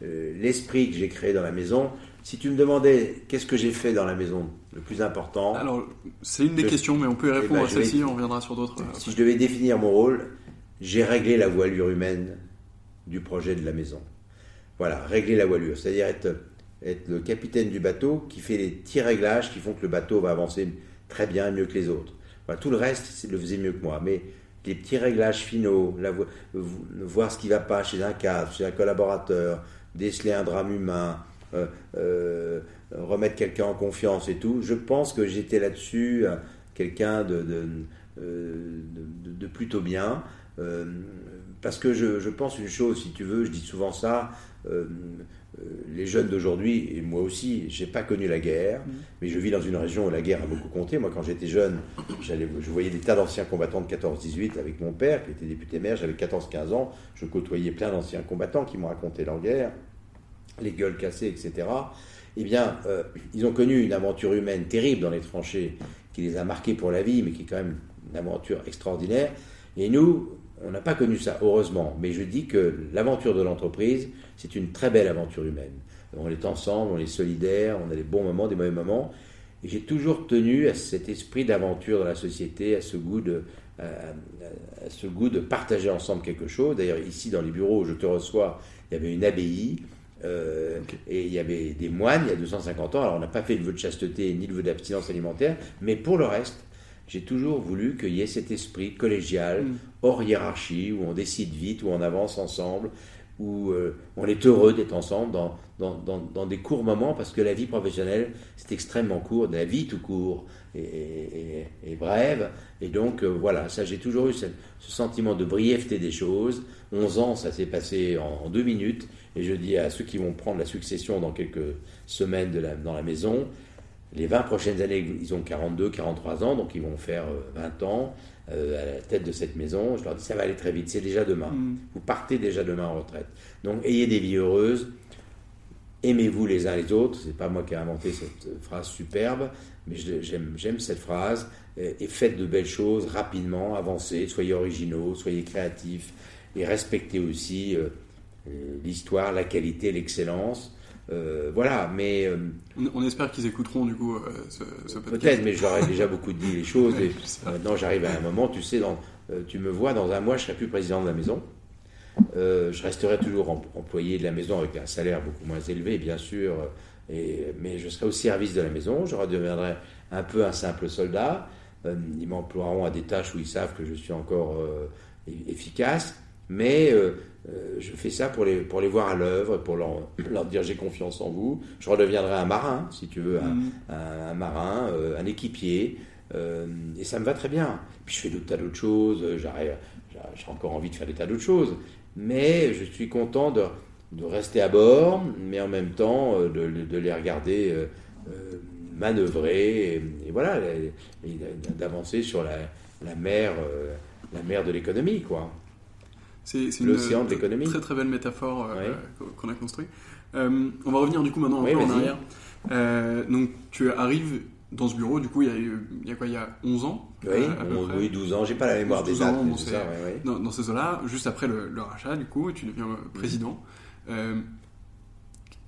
l'esprit que j'ai créé dans la maison. Si tu me demandais qu'est-ce que j'ai fait dans la maison, le plus important. Alors, c'est une des questions, mais on peut y eh répondre ben, à celle-ci, on reviendra sur d'autres. Euh, si je devais définir mon rôle, j'ai réglé la voilure humaine du projet de la maison. Voilà, régler la voilure, c'est-à-dire être, être le capitaine du bateau qui fait les petits réglages qui font que le bateau va avancer très bien, mieux que les autres. Tout le reste, il le faisait mieux que moi. Mais les petits réglages finaux, voir ce qui ne va pas chez un cadre, chez un collaborateur, déceler un drame humain, euh, euh, remettre quelqu'un en confiance et tout. Je pense que j'étais là-dessus euh, quelqu'un de, plutôt bien. parce que je, pense une chose, si tu veux, je dis souvent ça, les jeunes d'aujourd'hui, et moi aussi, j'ai pas connu la guerre, mmh. mais je vis dans une région où la guerre a beaucoup compté. Moi, quand j'étais jeune, je voyais des tas d'anciens combattants de 14-18 avec mon père, qui était député maire, j'avais 14-15 ans, je côtoyais plein d'anciens combattants qui m'ont raconté leur guerre les gueules cassées, etc., eh bien, euh, ils ont connu une aventure humaine terrible dans les tranchées qui les a marqués pour la vie, mais qui est quand même une aventure extraordinaire. Et nous, on n'a pas connu ça, heureusement. Mais je dis que l'aventure de l'entreprise, c'est une très belle aventure humaine. On est ensemble, on est solidaires, on a des bons moments, des mauvais moments. Et j'ai toujours tenu à cet esprit d'aventure dans la société, à ce goût de, à ce goût de partager ensemble quelque chose. D'ailleurs, ici, dans les bureaux où je te reçois, il y avait une abbaye euh, et il y avait des moines il y a 250 ans. Alors on n'a pas fait le vœu de chasteté ni le vœu d'abstinence alimentaire, mais pour le reste, j'ai toujours voulu qu'il y ait cet esprit collégial, mm. hors hiérarchie, où on décide vite, où on avance ensemble, où euh, on est heureux d'être ensemble dans, dans, dans, des courts moments, parce que la vie professionnelle, c'est extrêmement court, la vie tout court est, brève. Et donc, euh, voilà, ça, j'ai toujours eu ce, sentiment de brièveté des choses. 11 ans, ça s'est passé en, deux minutes. Et je dis à ceux qui vont prendre la succession dans quelques semaines de la, dans la maison, les 20 prochaines années, ils ont 42, 43 ans, donc ils vont faire 20 euh, ans euh, à la tête de cette maison. Je leur dis, ça va aller très vite, c'est déjà demain. Mm. Vous partez déjà demain en retraite. Donc ayez des vies heureuses, aimez-vous les uns les autres. C'est pas moi qui ai inventé cette phrase superbe, mais j'aime cette phrase. Et faites de belles choses rapidement, avancez, soyez originaux, soyez créatifs et respectez aussi euh, l'histoire, la qualité, l'excellence. Euh, voilà, mais. Euh, on, espère qu'ils écouteront du coup ce, ce podcast. Peut-être, mais je leur ai déjà beaucoup dit les choses. [LAUGHS] et maintenant, j'arrive à un moment, tu sais, dans, tu me vois, dans un mois, je serai plus président de la maison. je resterai toujours employé de la maison avec un salaire beaucoup moins élevé, bien sûr, et, mais je serai au service de la maison. Je redeviendrai un peu un simple soldat. ils m'emploieront à des tâches où ils savent que je suis encore efficace. Mais euh, euh, je fais ça pour les, pour les voir à l'œuvre, pour leur, leur dire j'ai confiance en vous. Je redeviendrai un marin, si tu veux, un, mm. un, marin, euh, un équipier. et ça me va très bien. Puis je fais d'autres tas d'autres choses. J'ai encore envie de faire des tas d'autres choses. Mais je suis content de, de, rester à bord, mais en même temps de, de les regarder manœuvrer. Et, voilà, d'avancer sur la, la mer, la mer de l'économie, quoi. C'est l'océan de l'économie. Très très belle métaphore euh, qu'on a construite. Euh, on va revenir du coup maintenant un peu en arrière. Euh, donc tu arrives dans ce bureau, du coup, il y a, il y a quoi Il y a 11 ans Oui, oui 12 ans, j'ai pas la mémoire des dates. Dans, ça, dans, dans, ces eaux-là, juste après le, rachat, du coup, tu deviens président.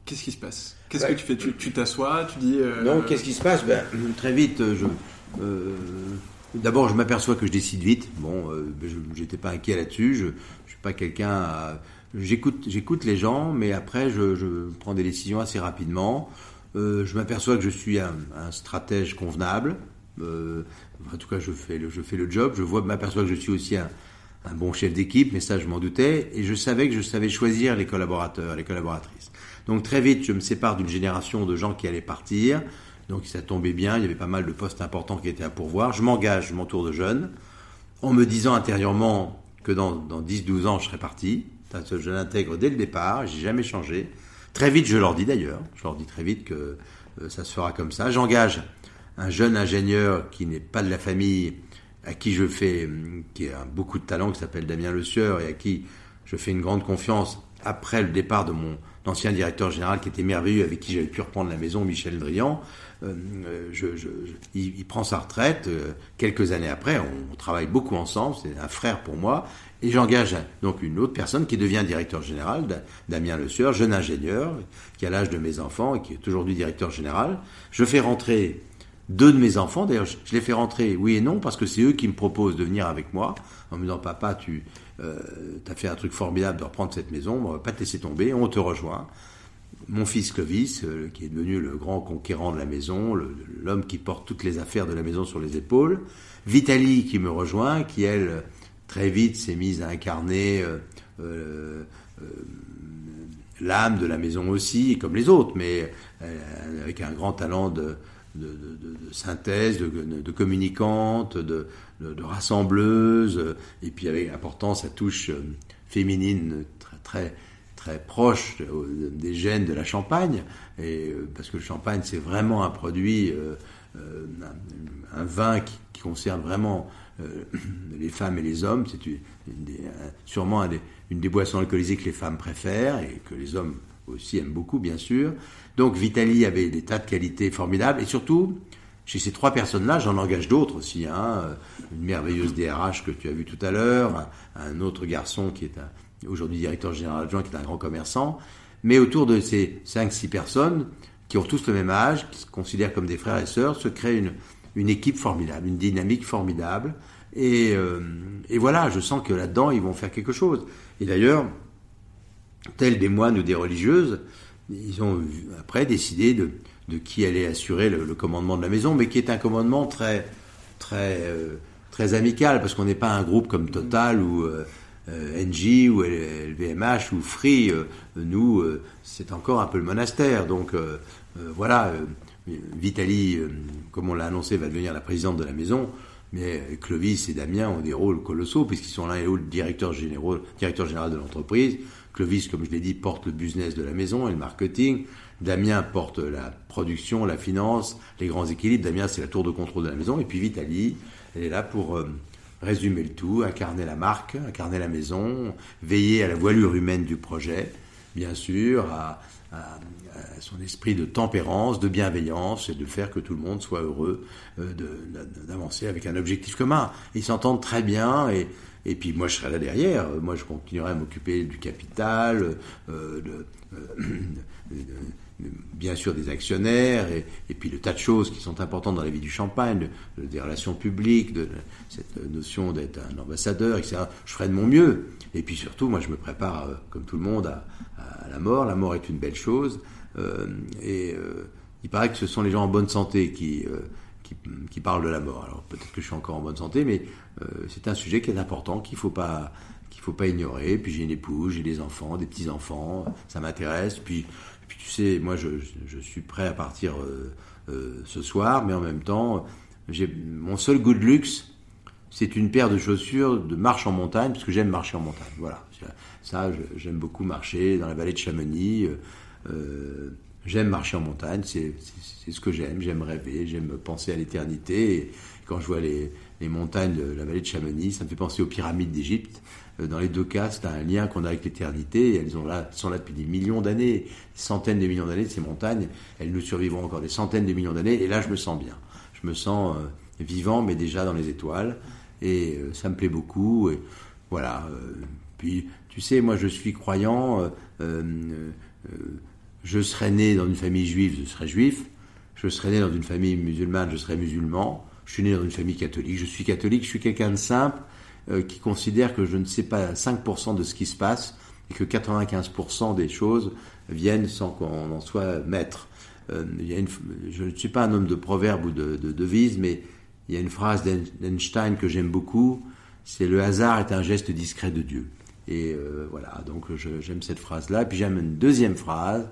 qu'est-ce qui se passe? Qu'est-ce que tu fais? Tu t'assois, tu, dis... Non, qu'est-ce qui se passe? Ben, Très vite, je... D'abord, je m'aperçois que je décide vite. Bon, euh, n'étais pas inquiet là-dessus. Je, ne suis pas quelqu'un. À... J'écoute, j'écoute les gens, mais après, je, je, prends des décisions assez rapidement. Euh, je m'aperçois que je suis un, un stratège convenable. Euh, en tout cas, je fais le, je fais le job. Je vois, m'aperçois que je suis aussi un, un bon chef d'équipe, mais ça, je m'en doutais. Et je savais que je savais choisir les collaborateurs, les collaboratrices. Donc très vite, je me sépare d'une génération de gens qui allaient partir. Donc ça tombait bien, il y avait pas mal de postes importants qui étaient à pourvoir. Je m'engage, je m'entoure de jeunes, en me disant intérieurement que dans, dans 10-12 ans, je serai parti. Je l'intègre dès le départ, j'ai jamais changé. Très vite, je leur dis d'ailleurs, je leur dis très vite que euh, ça se fera comme ça. J'engage un jeune ingénieur qui n'est pas de la famille, à qui je fais, qui a beaucoup de talent, qui s'appelle Damien Le Sieur, et à qui je fais une grande confiance après le départ de mon ancien directeur général qui était merveilleux, avec qui j'avais pu reprendre la maison, Michel Drian. Euh, je, il, prend sa retraite euh, quelques années après. On, travaille beaucoup ensemble. C'est un frère pour moi. Et j'engage donc une autre personne qui devient directeur général, Damien Le Sieur, jeune ingénieur, qui a l'âge de mes enfants et qui est aujourd'hui directeur général. Je fais rentrer deux de mes enfants. D'ailleurs, je, les fais rentrer oui et non parce que c'est eux qui me proposent de venir avec moi en me disant papa, tu euh, as fait un truc formidable de reprendre cette maison, on va pas te laisser tomber, on te rejoint. Mon fils Clovis, euh, qui est devenu le grand conquérant de la maison, l'homme qui porte toutes les affaires de la maison sur les épaules. Vitalie qui me rejoint, qui elle très vite s'est mise à incarner euh, l'âme de la maison aussi, comme les autres, mais avec un grand talent de, de, synthèse, de, communicante, de, rassembleuse, et puis avec important sa touche euh, féminine très, très, très proche des gènes de la Champagne, et, euh, parce que le Champagne c'est vraiment un produit, euh, un, vin qui, concerne vraiment [COUGHS] les femmes et les hommes, c'est sûrement une des boissons alcoolisées que les femmes préfèrent et que les hommes aussi aiment beaucoup bien sûr. Donc Vitali avait des tas de qualités formidables et surtout, chez ces trois personnes-là, j'en engage d'autres aussi. Hein, une merveilleuse DRH que tu as vue tout à l'heure, un, autre garçon qui est aujourd'hui directeur général adjoint, qui est un grand commerçant. Mais autour de ces cinq, six personnes, qui ont tous le même âge, qui se considèrent comme des frères et sœurs, se crée une, une équipe formidable, une dynamique formidable. Et, euh, et voilà, je sens que là-dedans, ils vont faire quelque chose. Et d'ailleurs, tels des moines ou des religieuses, ils ont après décidé de, qui allait assurer le, commandement de la maison, mais qui est un commandement très, très, euh, très amical, parce qu'on n'est pas un groupe comme Total ou euh, euh, ou LVMH ou Free. nous, c'est encore un peu le monastère. Donc voilà, Vitali, comme on l'a annoncé, va devenir la présidente de la maison. Mais Clovis et Damien ont des rôles colossaux puisqu'ils sont l'un et l'autre directeur, directeur général de l'entreprise. Clovis, comme je l'ai dit, porte le business de la maison et le marketing. Damien porte la production, la finance, les grands équilibres. Damien, c'est la tour de contrôle de la maison. Et puis Vitali, elle est là pour euh, résumer le tout, incarner la marque, incarner la maison, veiller à la voilure humaine du projet, bien sûr, à, son esprit de tempérance, de bienveillance et de faire que tout le monde soit heureux euh, d'avancer avec un objectif commun. Ils s'entendent très bien et et puis moi, je serai là derrière. Moi, je continuerai à m'occuper du capital, euh, bien sûr des actionnaires, et, puis le tas de choses qui sont importantes dans la vie du champagne, des relations publiques, de, cette notion d'être un ambassadeur, etc. Je ferai de mon mieux. Et puis surtout, moi, je me prépare, euh, comme tout le monde, à, la mort. La mort est une belle chose. Euh, et il paraît que ce sont les gens en bonne santé qui qui, parle de la mort. Alors peut-être que je suis encore en bonne santé, mais euh, c'est un sujet qui est important, qu'il faut pas faut pas ignorer. Puis j'ai une épouse, j'ai des enfants, des petits enfants, ça m'intéresse. Puis, tu sais, moi je, je, suis prêt à partir euh, euh, ce soir, mais en même temps, mon seul goût de luxe, c'est une paire de chaussures de marche en montagne, parce que j'aime marcher en montagne. Voilà, ça j'aime beaucoup marcher dans la vallée de Chamonix. J'aime marcher en montagne, c'est ce que j'aime. J'aime rêver, j'aime penser à l'éternité. Quand je vois les, les, montagnes de la vallée de Chamonix, ça me fait penser aux pyramides d'Égypte. Euh, dans les deux cas, c'est un lien qu'on a avec l'éternité. Elles ont là, sont là depuis des millions d'années, centaines de millions d'années, ces montagnes. Elles nous survivront encore des centaines de millions d'années. Et là, je me sens bien. Je me sens euh, vivant, mais déjà dans les étoiles. Et euh, ça me plaît beaucoup. Et voilà. puis, tu sais, moi, je suis croyant je serais né dans une famille juive, je serais juif. Je serais né dans une famille musulmane, je serais musulman. Je suis né dans une famille catholique, je suis catholique. Je suis quelqu'un de simple euh, qui considère que je ne sais pas 5% de ce qui se passe et que 95% des choses viennent sans qu'on en soit maître. Euh, je ne suis pas un homme de proverbe ou de, de devise, mais il y a une phrase d'Einstein que j'aime beaucoup, c'est le hasard est un geste discret de Dieu. Et euh, voilà, donc j'aime cette phrase-là. Puis j'aime une deuxième phrase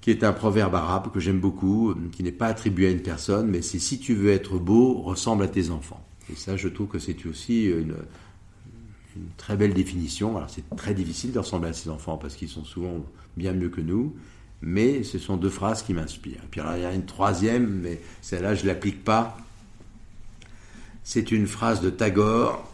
qui est un proverbe arabe que j'aime beaucoup, qui n'est pas attribué à une personne, mais c'est si tu veux être beau, ressemble à tes enfants. Et ça, je trouve que c'est aussi une, très belle définition. Alors c'est très difficile de ressembler à ses enfants parce qu'ils sont souvent bien mieux que nous, mais ce sont deux phrases qui m'inspirent. Puis alors, il y a une troisième, mais celle-là, je ne l'applique pas. C'est une phrase de Tagore.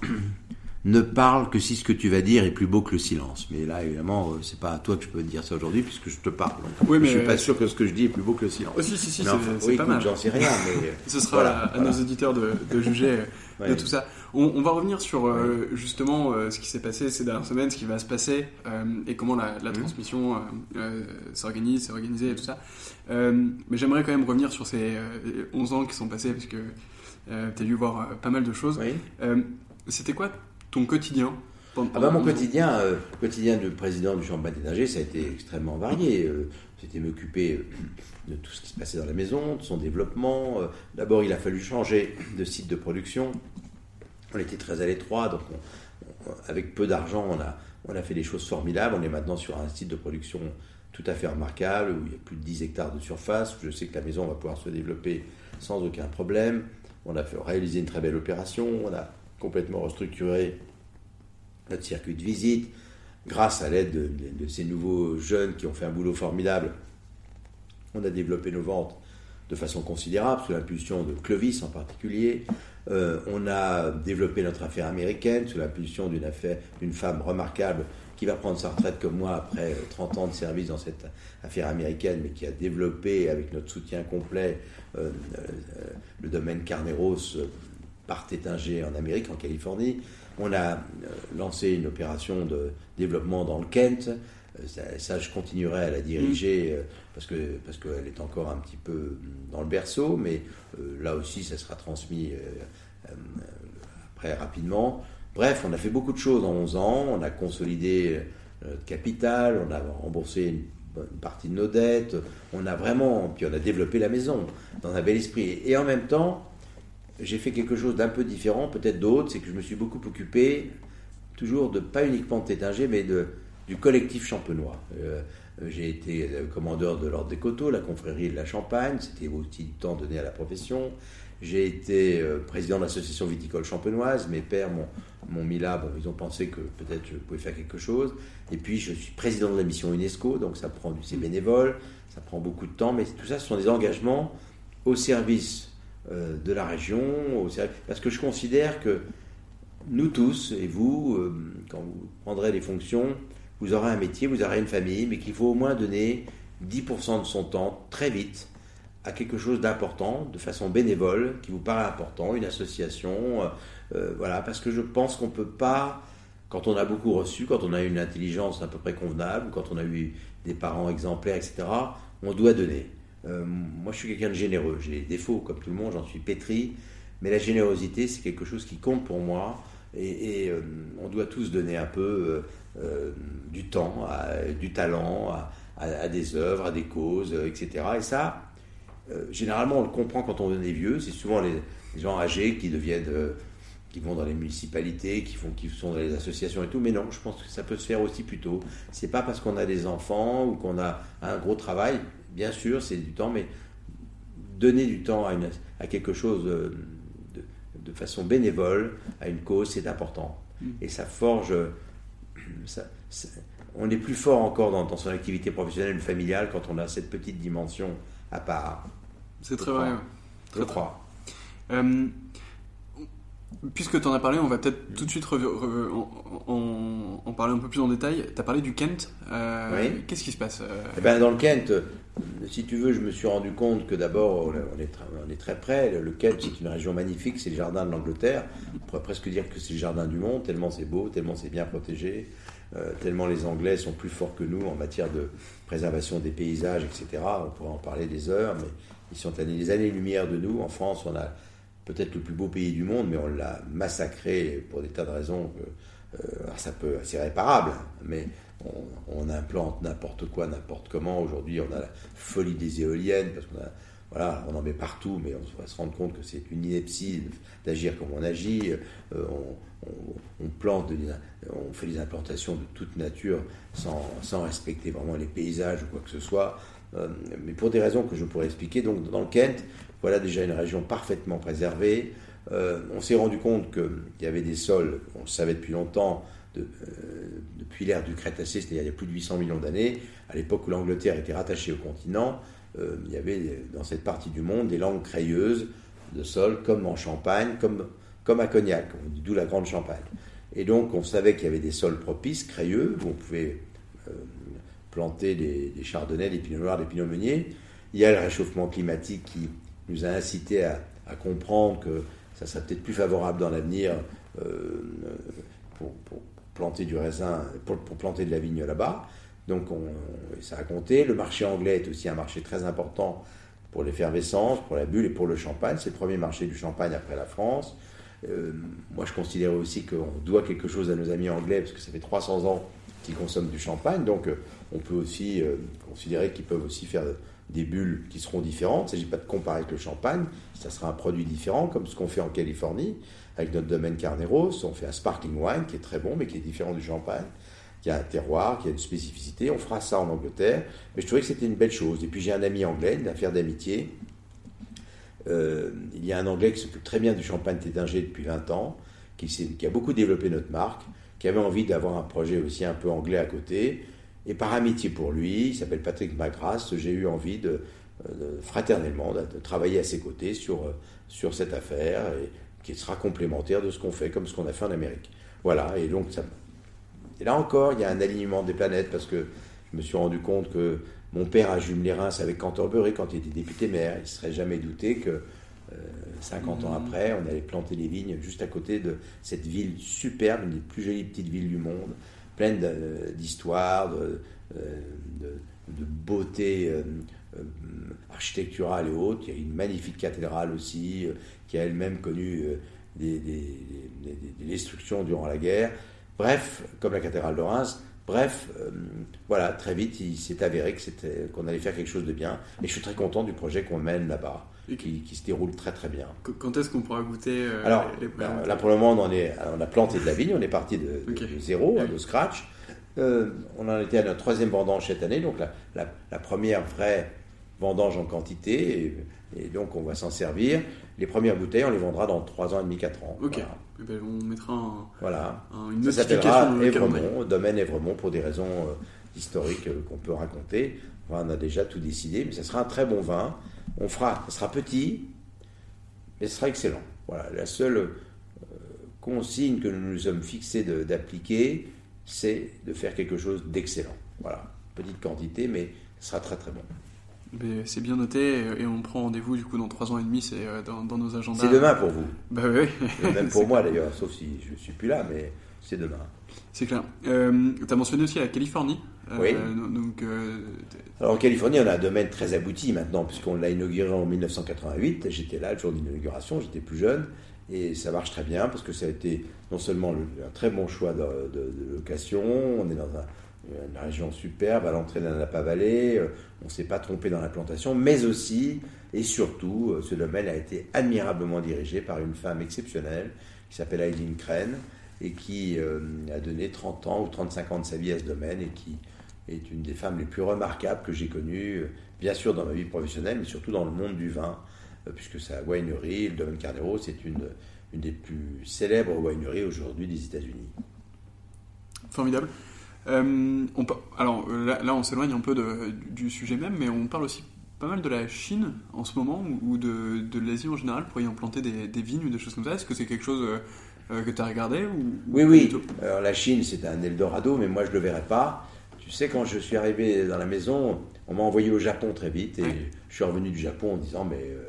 Ne parle que si ce que tu vas dire est plus beau que le silence. Mais là, évidemment, euh, c'est pas à toi que je peux dire ça aujourd'hui puisque je te parle. oui, mais je suis pas sûr que ce que je dis est plus beau que le silence. Oh, si, si, si, c'est pas mal. J'en sais rien, mais [LAUGHS] ce sera à, nos auditeurs de, juger de tout ça. On, va revenir sur euh, justement euh, ce qui s'est passé ces dernières semaines, ce qui va se passer et comment la, la mmh. transmission s'organise, s'est organisée et tout ça. mais j'aimerais quand même revenir sur ces 11 ans qui sont passés parce que tu as dû voir pas mal de choses. C'était quoi ton quotidien ah bah, mon quotidien, euh, quotidien de président du Chambre d'Énergie, ça a été extrêmement varié. Euh, C'était m'occuper euh, de tout ce qui se passait dans la maison, de son développement. Euh, d'abord, il a fallu changer de site de production. On était très à l'étroit, donc avec peu d'argent, on a, on a fait des choses formidables. On est maintenant sur un site de production tout à fait remarquable, où il y a plus de 10 hectares de surface. Je sais que la maison va pouvoir se développer sans aucun problème. On a fait réaliser une très belle opération. On a complètement restructuré notre circuit de visite. Grâce à l'aide de, ces nouveaux jeunes qui ont fait un boulot formidable, on a développé nos ventes de façon considérable, sous l'impulsion de Clovis en particulier. Euh, on a développé notre affaire américaine sous l'impulsion d'une affaire, d'une femme remarquable qui va prendre sa retraite comme moi après 30 ans de service dans cette affaire américaine, mais qui a développé avec notre soutien complet euh, euh, le domaine Carneros par Tétinger en Amérique, en Californie. On a euh, lancé une opération de développement dans le Kent. Euh, ça, je continuerai à la diriger mm. euh, parce que parce qu'elle est encore un petit peu dans le berceau, mais là aussi, ça sera transmis après rapidement. Bref, on a fait beaucoup de choses en 11 ans. On a consolidé notre capital, on a remboursé une une partie de nos dettes, on a vraiment, puis on a développé la maison dans un bel esprit. Et en même temps, j'ai fait quelque chose d'un peu différent, peut-être d'autre, c'est que je me suis beaucoup occupé, toujours de, pas uniquement de Tétinger, mais de, du collectif champenois. Euh, j'ai été commandeur de l'Ordre des Coteaux, la confrérie de la Champagne, c'était aussi du temps donné à la profession. J'ai été euh, président de l'association viticole champenoise, mes pères m'ont mis là, ils ont pensé que peut-être je pouvais faire quelque chose. Et puis je suis président de la mission UNESCO, donc ça prend du c'est bénévole, ça prend beaucoup de temps, mais tout ça ce sont des engagements au service euh, de la région, parce que je considère que nous tous, et vous, euh, quand vous prendrez les fonctions, vous aurez un métier, vous aurez une famille, mais qu'il faut au moins donner 10% de son temps très vite à quelque chose d'important, de façon bénévole, qui vous paraît important, une association, euh, voilà, parce que je pense qu'on ne peut pas, quand on a beaucoup reçu, quand on a une intelligence à peu près convenable, quand on a eu des parents exemplaires, etc., on doit donner. Euh, moi, je suis quelqu'un de généreux. J'ai des défauts, comme tout le monde, j'en suis pétri. Mais la générosité, c'est quelque chose qui compte pour moi. Et, euh, on doit tous donner un peu euh, du temps, du talent, à, des œuvres, à des causes, etc. Et ça, généralement, on le comprend quand on est vieux. C'est souvent les, gens âgés qui deviennent qui vont dans les municipalités, qui, font, qui sont dans les associations et tout. Mais non, je pense que ça peut se faire aussi plus tôt. C'est pas parce qu'on a des enfants ou qu'on a un gros travail bien sûr, c'est du temps, mais donner du temps à, quelque chose de, façon bénévole, à une cause, c'est important. Mm. Et ça forge. on est plus fort encore dans, son activité professionnelle ou familiale quand on a cette petite dimension à part. C'est très vrai. Je crois. Euh, Puisque tu en as parlé, on va peut-être tout de suite en, parler un peu plus en détail. Tu as parlé du Kent. Euh, qu'est-ce qui se passe euh eh ben, Dans le Kent, si tu veux, je me suis rendu compte que d'abord, on est, on est très près. Le Kent, c'est une région magnifique, c'est le jardin de l'Angleterre. On pourrait presque dire que c'est le jardin du monde, tellement c'est beau, tellement c'est bien protégé, euh, tellement les Anglais sont plus forts que nous en matière de préservation des paysages, etc. On pourrait en parler des heures, mais ils sont à des années-lumière de nous. En France, on a peut-être le plus beau pays du monde, mais on l'a massacré pour des tas de raisons. Que, euh, ça peut, c'est réparable, mais on, implante n'importe quoi, n'importe comment. Aujourd'hui, on a la folie des éoliennes parce qu'on voilà, on en met partout, mais on va se rendre compte que c'est une ineptie d'agir comme on agit. Euh, on, plante, on fait des implantations de toute nature sans, sans, respecter vraiment les paysages ou quoi que ce soit. Euh, mais pour des raisons que je pourrais expliquer. Donc, dans le Kent, voilà déjà une région parfaitement préservée. Euh, on s'est rendu compte qu'il y avait des sols, on le savait depuis longtemps, depuis l'ère du Crétacé, c'est-à-dire il y a plus de 800 millions d'années, à l'époque où l'Angleterre était rattachée au continent, il y avait dans cette partie du monde des langues crayeuses de sol, comme en Champagne, comme, comme à Cognac, d'où la Grande Champagne. Et donc on savait qu'il y avait des sols propices, crayeux, où on pouvait planter des, chardonnays, des pinots noirs, des pinots meuniers. Il y a le réchauffement climatique qui nous a incité à, comprendre que ça serait peut-être plus favorable dans l'avenir euh, pour, planter du raisin, pour, planter de la vigne là-bas. Donc on, ça a compté. Le marché anglais est aussi un marché très important pour l'effervescence, pour la bulle et pour le champagne. C'est le premier marché du champagne après la France. Euh, moi, je considère aussi qu'on doit quelque chose à nos amis anglais, parce que ça fait 300 ans qu'ils consomment du champagne. Donc, euh, on peut aussi considérer qu'ils peuvent aussi faire des bulles qui seront différentes. Il ne s'agit pas de comparer avec le champagne, ça sera un produit différent, comme ce qu'on fait en Californie avec notre domaine Carneros. On fait un sparkling wine qui est très bon, mais qui est différent du champagne, qui a un terroir, qui a une spécificité. On fera ça en Angleterre, mais je trouvais que c'était une belle chose. Et puis j'ai un ami anglais, une affaire d'amitié. Euh, il y a un anglais qui s'occupe très bien du champagne Tétinger depuis 20 ans, qui, qui a beaucoup développé notre marque, qui avait envie d'avoir un projet aussi un peu anglais à côté et par amitié pour lui, il s'appelle Patrick Magras, j'ai eu envie de, fraternellement de, travailler à ses côtés sur, sur cette affaire et qui sera complémentaire de ce qu'on fait, comme ce qu'on a fait en Amérique. Voilà, et donc ça, et là encore, il y a un alignement des planètes parce que je me suis rendu compte que mon père a jumelé Reims avec Canterbury quand il était député maire. Il ne serait jamais douté que 50 euh, ans après, on allait planter des vignes juste à côté de cette ville superbe, une des plus jolies petites villes du monde, pleine d'histoires, de, euh, de, beauté euh, architecturale et autres. Il y a une magnifique cathédrale aussi, qui a elle-même connu des, destructions durant la guerre. Bref, comme la cathédrale de Reims, Bref, voilà, très vite, il s'est avéré qu'on allait faire quelque chose de bien. Et je suis très content du projet qu'on mène là-bas qui, qui, se déroule très très bien. Quand est-ce qu'on pourra goûter euh, Alors, ben, là pour le moment, on, est, on a planté de la vigne, on est parti de, zéro, hein, de scratch. Euh, on en était à notre troisième vendange cette année, donc la, la, première vraie vendange en quantité, et, donc on va s'en servir. Les premières bouteilles, on les vendra dans 3 ans et demi, 4 ans. Ok, eh ben, on mettra un, voilà. un, une notification. Évremont, domaine Évremont, pour des raisons euh, historiques qu'on peut raconter. on a déjà tout décidé, mais ça sera un très bon vin on fera, ce sera petit, mais ce sera excellent. Voilà, la seule euh, consigne que nous nous sommes fixés d'appliquer, c'est de faire quelque chose d'excellent. Voilà, petite quantité, mais ce sera très très bon. C'est bien noté et on prend rendez-vous du coup dans trois ans et demi, c'est euh, dans, nos agendas. C'est demain pour vous. Bah oui. [LAUGHS] même pour moi d'ailleurs, sauf si je ne suis plus là, mais c'est demain. C'est clair. Euh, tu as mentionné aussi la Californie. Euh, oui. donc, euh, Alors en Californie, on a un domaine très abouti maintenant, puisqu'on l'a inauguré en 1988. J'étais là le jour d'inauguration, j'étais plus jeune. Et ça marche très bien, parce que ça a été non seulement un très bon choix de, location, on est dans une région superbe, à l'entrée de la Napa Valley, on ne s'est pas trompé dans l'implantation, mais aussi, et surtout, ce domaine a été admirablement dirigé par une femme exceptionnelle qui s'appelle Eileen Crane, et qui euh, a donné 30 ans ou 35 ans de sa vie à ce domaine et qui est une des femmes les plus remarquables que j'ai connues, euh, bien sûr dans ma vie professionnelle, mais surtout dans le monde du vin, euh, puisque sa winery, le domaine Carnero, c'est une, une des plus célèbres wineries aujourd'hui des États-Unis. Formidable. on, alors là, on s'éloigne un peu de, du sujet même, mais on parle aussi pas mal de la Chine en ce moment ou de, de l'Asie en général pour y implanter des, des vignes ou des choses comme ça. Est-ce que c'est quelque chose euh, que tu as regardé ou, Oui, oui. Alors, la Chine, c'est un Eldorado, mais moi, je ne le verrai pas. Tu sais, quand je suis arrivé dans la maison, on m'a envoyé au Japon très vite et je suis revenu du Japon en disant Mais euh,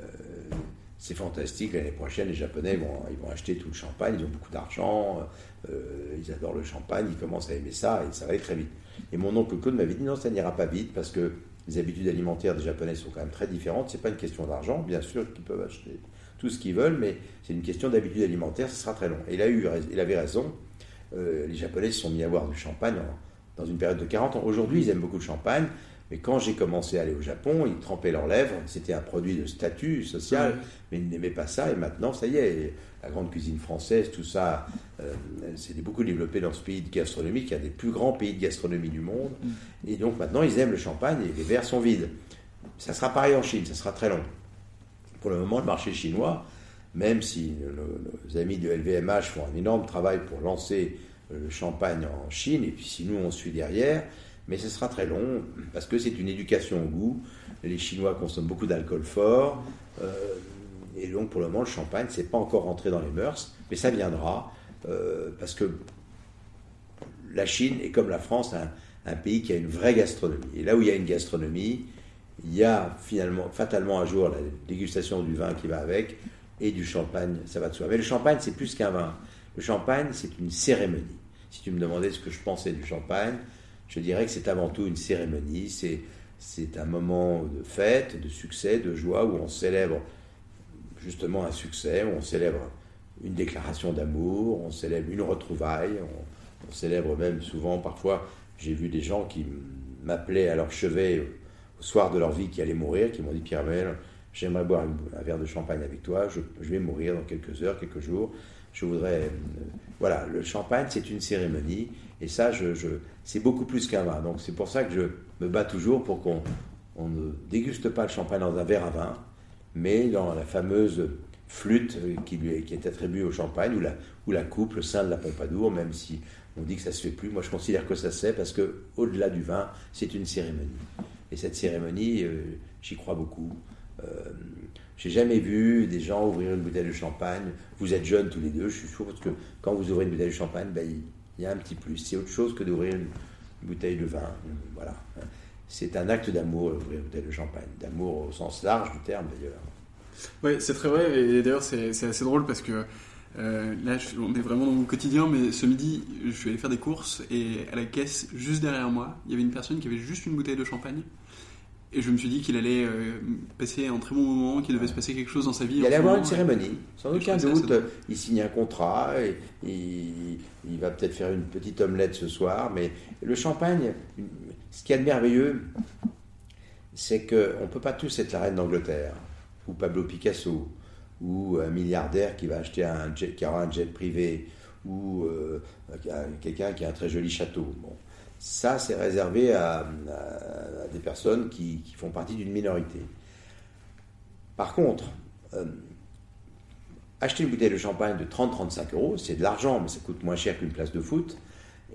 euh, c'est fantastique, l'année prochaine, les Japonais vont, ils vont acheter tout le champagne, ils ont beaucoup d'argent, ils adorent le champagne, ils commencent à aimer ça et ça va aller très vite. Et mon oncle Claude m'avait dit Non, ça n'ira pas vite parce que les habitudes alimentaires des Japonais sont quand même très différentes. C'est pas une question d'argent, bien sûr qu'ils peuvent acheter tout ce qu'ils veulent, mais c'est une question d'habitude alimentaire, ce sera très long. Et il, a eu, il avait raison, euh, les Japonais se sont mis à boire du champagne dans une période de 40 ans. Aujourd'hui, ils aiment beaucoup le champagne, mais quand j'ai commencé à aller au Japon, ils trempaient leurs lèvres, c'était un produit de statut social, mais ils n'aimaient pas ça, et maintenant, ça y est, la grande cuisine française, tout ça, euh, c'est beaucoup développé dans ce pays de gastronomie, qui est un des plus grands pays de gastronomie du monde, mm. et donc maintenant, ils aiment le champagne, et les verres sont vides. Ça sera pareil en Chine, ça sera très long. Pour le moment, le marché chinois, même si nos, amis de LVMH font un énorme travail pour lancer le champagne en Chine, et puis si nous on suit derrière, mais ce sera très long, parce que c'est une éducation au goût. Les Chinois consomment beaucoup d'alcool fort, euh, et donc pour le moment le champagne, c'est pas encore rentré dans les mœurs, mais ça viendra, euh, parce que la Chine est comme la France, un, un, pays qui a une vraie gastronomie. Et là où il y a une gastronomie, il y a finalement, fatalement un jour, la dégustation du vin qui va avec, et du champagne, ça va de soi. Mais le champagne, c'est plus qu'un vin. Le champagne, c'est une cérémonie. Si tu me demandais ce que je pensais du champagne, je dirais que c'est avant tout une cérémonie, c'est, c'est un moment de fête, de succès, de joie, où on célèbre justement un succès, où on célèbre une déclaration d'amour, on célèbre une retrouvaille, on, célèbre même souvent, parfois, j'ai vu des gens qui m'appelaient à leur chevet au soir de leur vie qui allaient mourir, qui m'ont dit Pierre Mel, j'aimerais boire un verre de champagne avec toi, je, vais mourir dans quelques heures, quelques jours, je voudrais... Euh, voilà, le champagne, c'est une cérémonie, et ça, c'est beaucoup plus qu'un vin. Donc c'est pour ça que je me bats toujours pour qu'on on ne déguste pas le champagne dans un verre à vin, mais dans la fameuse flûte qui, lui, qui est attribuée au champagne, ou la, la coupe, le sein de la Pompadour, même si on dit que ça se fait plus. Moi, je considère que ça se fait parce que au-delà du vin, c'est une cérémonie. Et cette cérémonie, euh, j'y crois beaucoup. Euh, j'ai jamais vu des gens ouvrir une bouteille de champagne. Vous êtes jeunes tous les deux, je suis sûr, parce que quand vous ouvrez une bouteille de champagne, ben, il y a un petit plus. C'est autre chose que d'ouvrir une, bouteille de vin. Voilà. C'est un acte d'amour, ouvrir une bouteille de champagne. D'amour au sens large du terme, d'ailleurs. Oui, c'est très vrai. Et d'ailleurs, c'est assez drôle parce que euh, là, on est vraiment dans mon quotidien, mais ce midi, je suis allé faire des courses et à la caisse, juste derrière moi, il y avait une personne qui avait juste une bouteille de champagne. Et je me suis dit qu'il allait euh, passer un très bon moment, qu'il devait se passer quelque chose dans sa vie. Il allait avoir une cérémonie, sans aucun doute. Il signe un contrat, et, il, il, va peut-être faire une petite omelette ce soir, mais le champagne, ce qui est merveilleux, c'est qu'on ne peut pas tous être la reine d'Angleterre, ou Pablo Picasso, ou un milliardaire qui va acheter un jet, qui aura un jet privé, ou euh, quelqu'un qui a un très joli château. Bon. Ça, c'est réservé à, des personnes qui, font partie d'une minorité. Par contre, euh, acheter une bouteille de champagne de 30-35 euros, c'est de l'argent, mais ça coûte moins cher qu'une place de foot.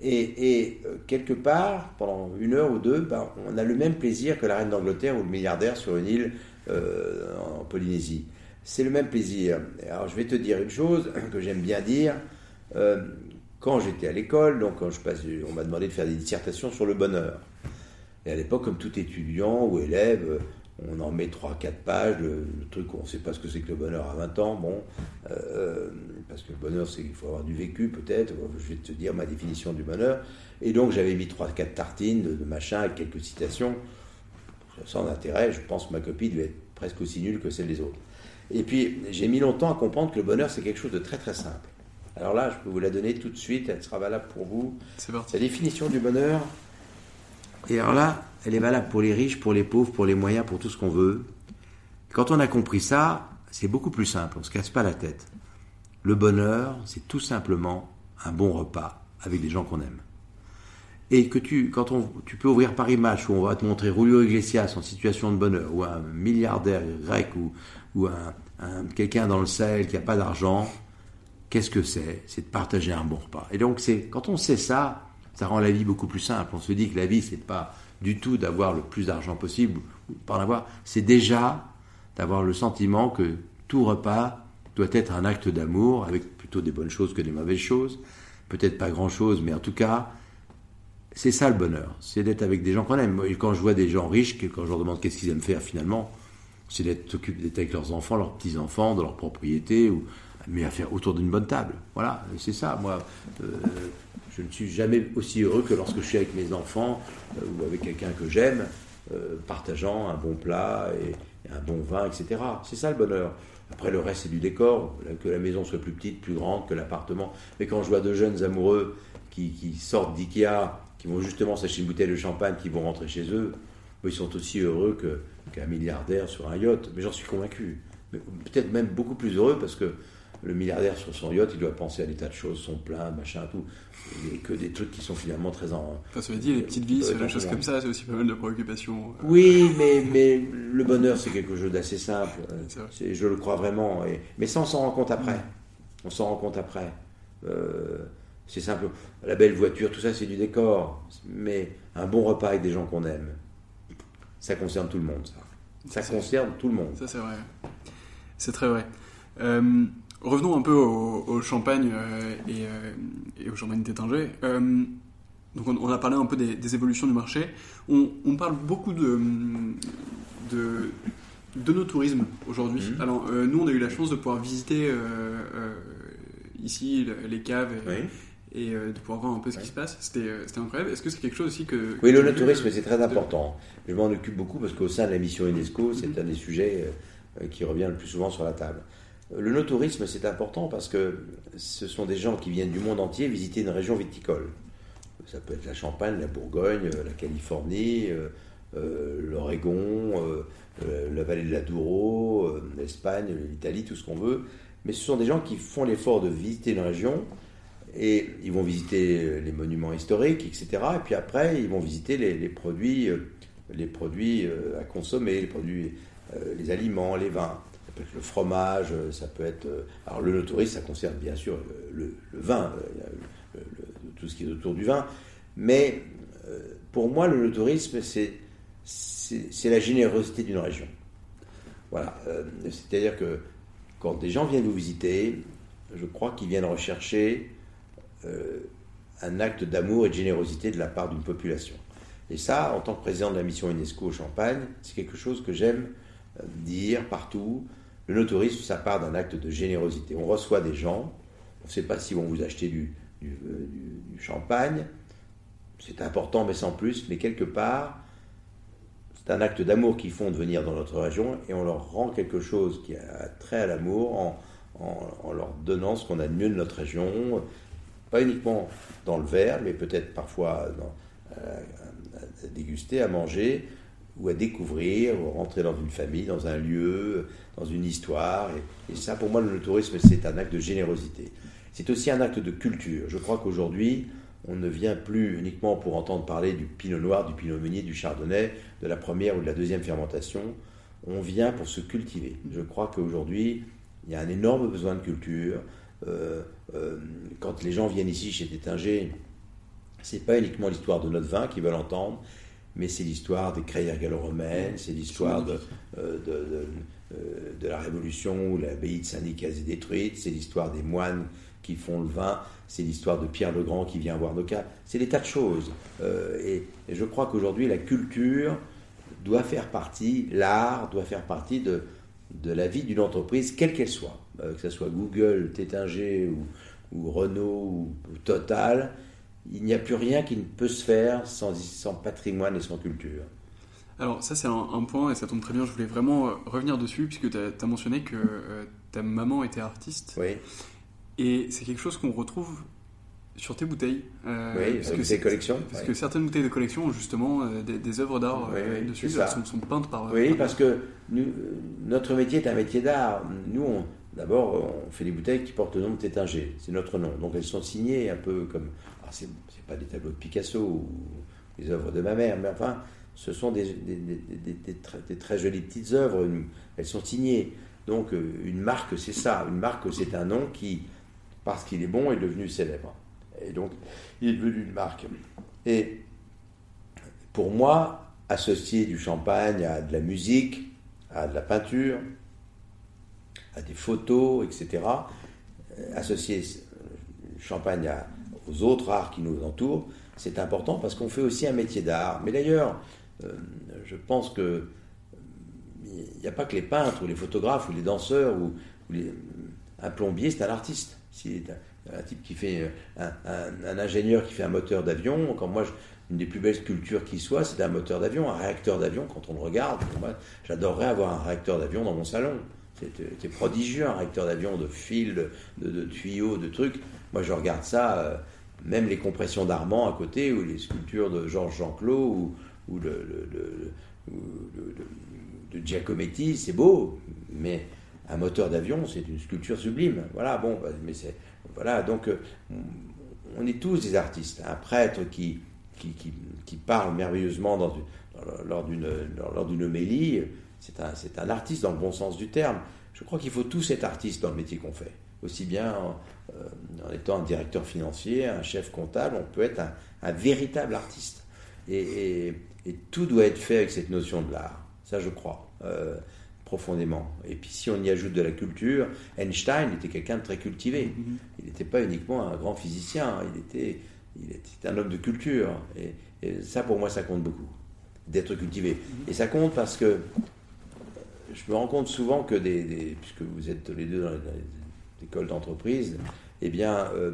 Et, euh, quelque part, pendant une heure ou deux, ben, on a le même plaisir que la reine d'Angleterre ou le milliardaire sur une île euh, en Polynésie c'est le même plaisir. Alors je vais te dire une chose que j'aime bien dire. Quand j'étais à l'école, on m'a demandé de faire des dissertations sur le bonheur. Et à l'époque, comme tout étudiant ou élève, on en met 3-4 pages, le, truc on ne sait pas ce que c'est que le bonheur à 20 ans, bon, euh, parce que le bonheur, c'est qu'il faut avoir du vécu peut-être, je vais te dire ma définition du bonheur. Et donc j'avais mis 3-4 tartines de, de, machin avec quelques citations, sans intérêt, je pense que ma copie devait être presque aussi nulle que celle des autres. Et puis, j'ai mis longtemps à comprendre que le bonheur, c'est quelque chose de très très simple. Alors là, je peux vous la donner tout de suite, elle sera valable pour vous. C'est parti. La définition du bonheur, et alors là, elle est valable pour les riches, pour les pauvres, pour les moyens, pour tout ce qu'on veut. Quand on a compris ça, c'est beaucoup plus simple, on ne se casse pas la tête. Le bonheur, c'est tout simplement un bon repas avec des gens qu'on aime. Et que tu, quand on, tu peux ouvrir Paris Match où on va te montrer Julio Iglesias en situation de bonheur, ou un milliardaire grec, ou, ou un, un, quelqu'un dans le Sahel qui n'a pas d'argent, qu'est-ce que c'est? C'est de partager un bon repas. Et donc, c'est quand on sait ça, ça rend la vie beaucoup plus simple. On se dit que la vie, c'est pas du tout d'avoir le plus d'argent possible, ou pas c'est déjà d'avoir le sentiment que tout repas doit être un acte d'amour, avec plutôt des bonnes choses que des mauvaises choses. Peut-être pas grand-chose, mais en tout cas, c'est ça le bonheur. C'est d'être avec des gens qu'on aime. Quand je vois des gens riches, quand je leur demande qu'est-ce qu'ils aiment faire finalement, c'est d'être avec leurs enfants, leurs petits-enfants, de leur propriété, ou, mais à faire autour d'une bonne table. Voilà, c'est ça. Moi, euh, je ne suis jamais aussi heureux que lorsque je suis avec mes enfants euh, ou avec quelqu'un que j'aime, euh, partageant un bon plat et, un bon vin, etc. C'est ça le bonheur. Après, le reste, c'est du décor, que la maison soit plus petite, plus grande que l'appartement. Mais quand je vois deux jeunes amoureux qui, sortent d'IKEA, qui vont justement s'acheter une bouteille de champagne, qui vont rentrer chez eux, ils sont aussi heureux qu'un milliardaire sur un yacht. Mais j'en suis convaincu. Peut-être même beaucoup plus heureux parce que le milliardaire sur son yacht, il doit penser à des tas de choses, son plein, machin, tout. Et que des trucs qui sont finalement très en. Enfin, ça veut dire, les petites vies, des choses comme ça, c'est aussi pas mal de préoccupations. Oui, mais, mais le bonheur, c'est quelque chose d'assez simple. C'est, je le crois vraiment. Et, mais ça, on s'en rend compte après. On s'en rend compte après. Euh, C'est simple. La belle voiture, tout ça, c'est du décor. Mais un bon repas avec des gens qu'on aime, ça concerne tout le monde, ça. Ça concerne tout le monde. Ça, c'est vrai. C'est très vrai. Euh, revenons un peu au, champagne euh, et, au champagne tétinger. donc, on, a parlé un peu des, évolutions du marché. On, parle beaucoup de, de, de nos tourismes aujourd'hui. Mhm. Alors, nous, on a eu la chance de pouvoir visiter ici les caves et, euh, de pouvoir voir un peu ce qui se passe. Euh, c'était incroyable. Est-ce que c'est quelque chose aussi que... oui, le tourisme, c'est très important. Je m'en occupe beaucoup parce qu'au sein de la mission UNESCO, c'est mhm. un des sujets euh, qui revient le plus souvent sur la table. Le no-tourisme, c'est important parce que ce sont des gens qui viennent du monde entier visiter une région viticole. Ça peut être la Champagne, la Bourgogne, la Californie, l'Oregon, la vallée de la Douro, l'Espagne, l'Italie, tout ce qu'on veut. Mais ce sont des gens qui font l'effort de visiter une région et ils vont visiter les monuments historiques, etc. Et puis après, ils vont visiter les, produits, euh, euh, à consommer, euh, les aliments, les vins. Peut être le fromage, ça peut être. Alors le tourisme, ça concerne bien sûr le, vin, tout ce qui est autour du vin. Mais pour moi, le tourisme, c'est la générosité d'une région. Voilà. C'est-à-dire que quand des gens viennent vous visiter, je crois qu'ils viennent rechercher euh, un acte d'amour et de générosité de la part d'une population. Et ça, en tant que président de la mission UNESCO au Champagne, c'est quelque chose que j'aime euh, dire partout. Le no-tourisme, ça part d'un acte de générosité. On reçoit des gens, on ne sait pas s'ils vont vous acheter du, du, euh, champagne, c'est important, mais sans plus, mais quelque part, c'est un acte d'amour qu'ils font de venir dans notre région et on leur rend quelque chose qui a trait à l'amour en, en, leur donnant ce qu'on a de mieux de notre région, pas uniquement dans le verre, mais peut-être parfois à, déguster, à manger, ou à découvrir, ou rentrer dans une famille, dans un lieu, dans une histoire. Et, ça, pour moi, le tourisme, c'est un acte de générosité. C'est aussi un acte de culture. Je crois qu'aujourd'hui, on ne vient plus uniquement pour entendre parler du pinot noir, du pinot meunier, du chardonnay, de la première ou de la deuxième fermentation. On vient pour se cultiver. Je crois qu'aujourd'hui, il y a un énorme besoin de culture. Euh, euh, quand les gens viennent ici chez Tétinger, c'est pas uniquement l'histoire de notre vin qu'ils veulent entendre, mais c'est l'histoire des crayères gallo-romaines, c'est l'histoire de, euh, de, la Révolution où l'abbaye de Saint-Nicaise est détruite, c'est l'histoire des moines qui font le vin, c'est l'histoire de Pierre le Grand qui vient voir nos cas, c'est des tas de choses. et, je crois qu'aujourd'hui, la culture doit faire partie, l'art doit faire partie de, de la vie d'une entreprise, quelle qu'elle soit. Euh, que ce soit Google, Tétinger ou, Renault ou, Total, il n'y a plus rien qui ne peut se faire sans, sans patrimoine et sans culture. Alors ça c'est un, point et ça tombe très bien, je voulais vraiment euh, revenir dessus puisque tu as, mentionné que euh, ta maman était artiste. Oui. Et c'est quelque chose qu'on retrouve sur tes bouteilles. oui, parce que tes collections. Parce que certaines bouteilles de collection ont justement des, œuvres d'art dessus, elles sont, sont, peintes par... Oui, parce que nous, notre métier est un métier d'art. Nous, on, D'abord, on fait des bouteilles qui portent le nom de Tétinger, c'est notre nom. Donc elles sont signées un peu comme. C'est pas des tableaux de Picasso ou des œuvres de ma mère, mais enfin, ce sont des, très, jolies petites œuvres. Elles sont signées. Donc euh, une marque, c'est ça. Une marque, c'est un nom qui, parce qu'il est bon, est devenu célèbre. Et donc, il est devenu une marque. Et pour moi, associer du champagne à de la musique, à de la peinture, à des photos, etc. Euh, associer Champagne aux autres arts qui nous entourent, c'est important parce qu'on fait aussi un métier d'art. Mais d'ailleurs, euh, je pense que il n'y a pas que les peintres ou les photographes ou les danseurs ou, un plombier, c'est un artiste. C'est un, type qui fait un, ingénieur qui fait un moteur d'avion. Quand moi, une des plus belles sculptures qui soit, c'est un moteur d'avion, un réacteur d'avion. Quand on le regarde, moi, j'adorerais avoir un réacteur d'avion dans mon salon. C'était prodigieux, un réacteur d'avion de fils, de, tuyaux, de trucs. Moi, je regarde ça, euh, même les compressions d'Armand à côté, ou les sculptures de Georges Jean-Claude, ou, de Giacometti, c'est beau, mais un moteur d'avion, c'est une sculpture sublime. Voilà, bon, bah, mais c'est. Voilà, donc, euh, on est tous des artistes. Un prêtre qui, qui, parle merveilleusement lors d'une homélie, c'est un, un, artiste dans le bon sens du terme. Je crois qu'il faut tous être artistes dans le métier qu'on fait. aussi bien en, étant un directeur financier, un chef comptable, on peut être un, véritable artiste. Et, tout doit être fait avec cette notion de l'art. Ça, je crois. profondément. Et puis si on y ajoute de la culture, Einstein était quelqu'un de très cultivé. Mm-hmm. Il n'était pas uniquement un grand physicien, il était, il était un homme de culture. Et, et ça, pour moi, ça compte beaucoup, d'être cultivé. Et ça compte parce que je me rends compte souvent que, des, puisque vous êtes les deux dans les écoles d'entreprise, eh bien, euh,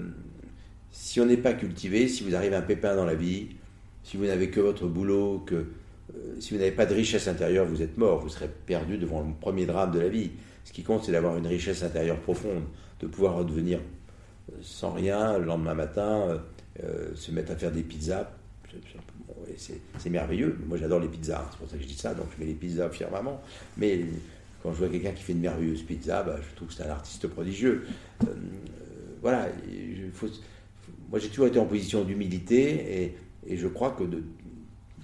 si on n'est pas cultivé, si vous arrivez un pépin dans la vie, si vous n'avez que votre boulot, que euh, si vous n'avez pas de richesse intérieure, vous êtes mort, vous serez perdu devant le premier drame de la vie. Ce qui compte, c'est d'avoir une richesse intérieure profonde, de pouvoir redevenir euh, sans rien le lendemain matin, se mettre à faire des pizzas, c'est merveilleux. Moi, j'adore les pizzas, c'est pour ça que je dis ça, donc je mets les pizzas fièrement. Mais quand je vois quelqu'un qui fait une merveilleuse pizza, bah, je trouve que c'est un artiste prodigieux. Euh, voilà, moi j'ai toujours été en position d'humilité et, je crois que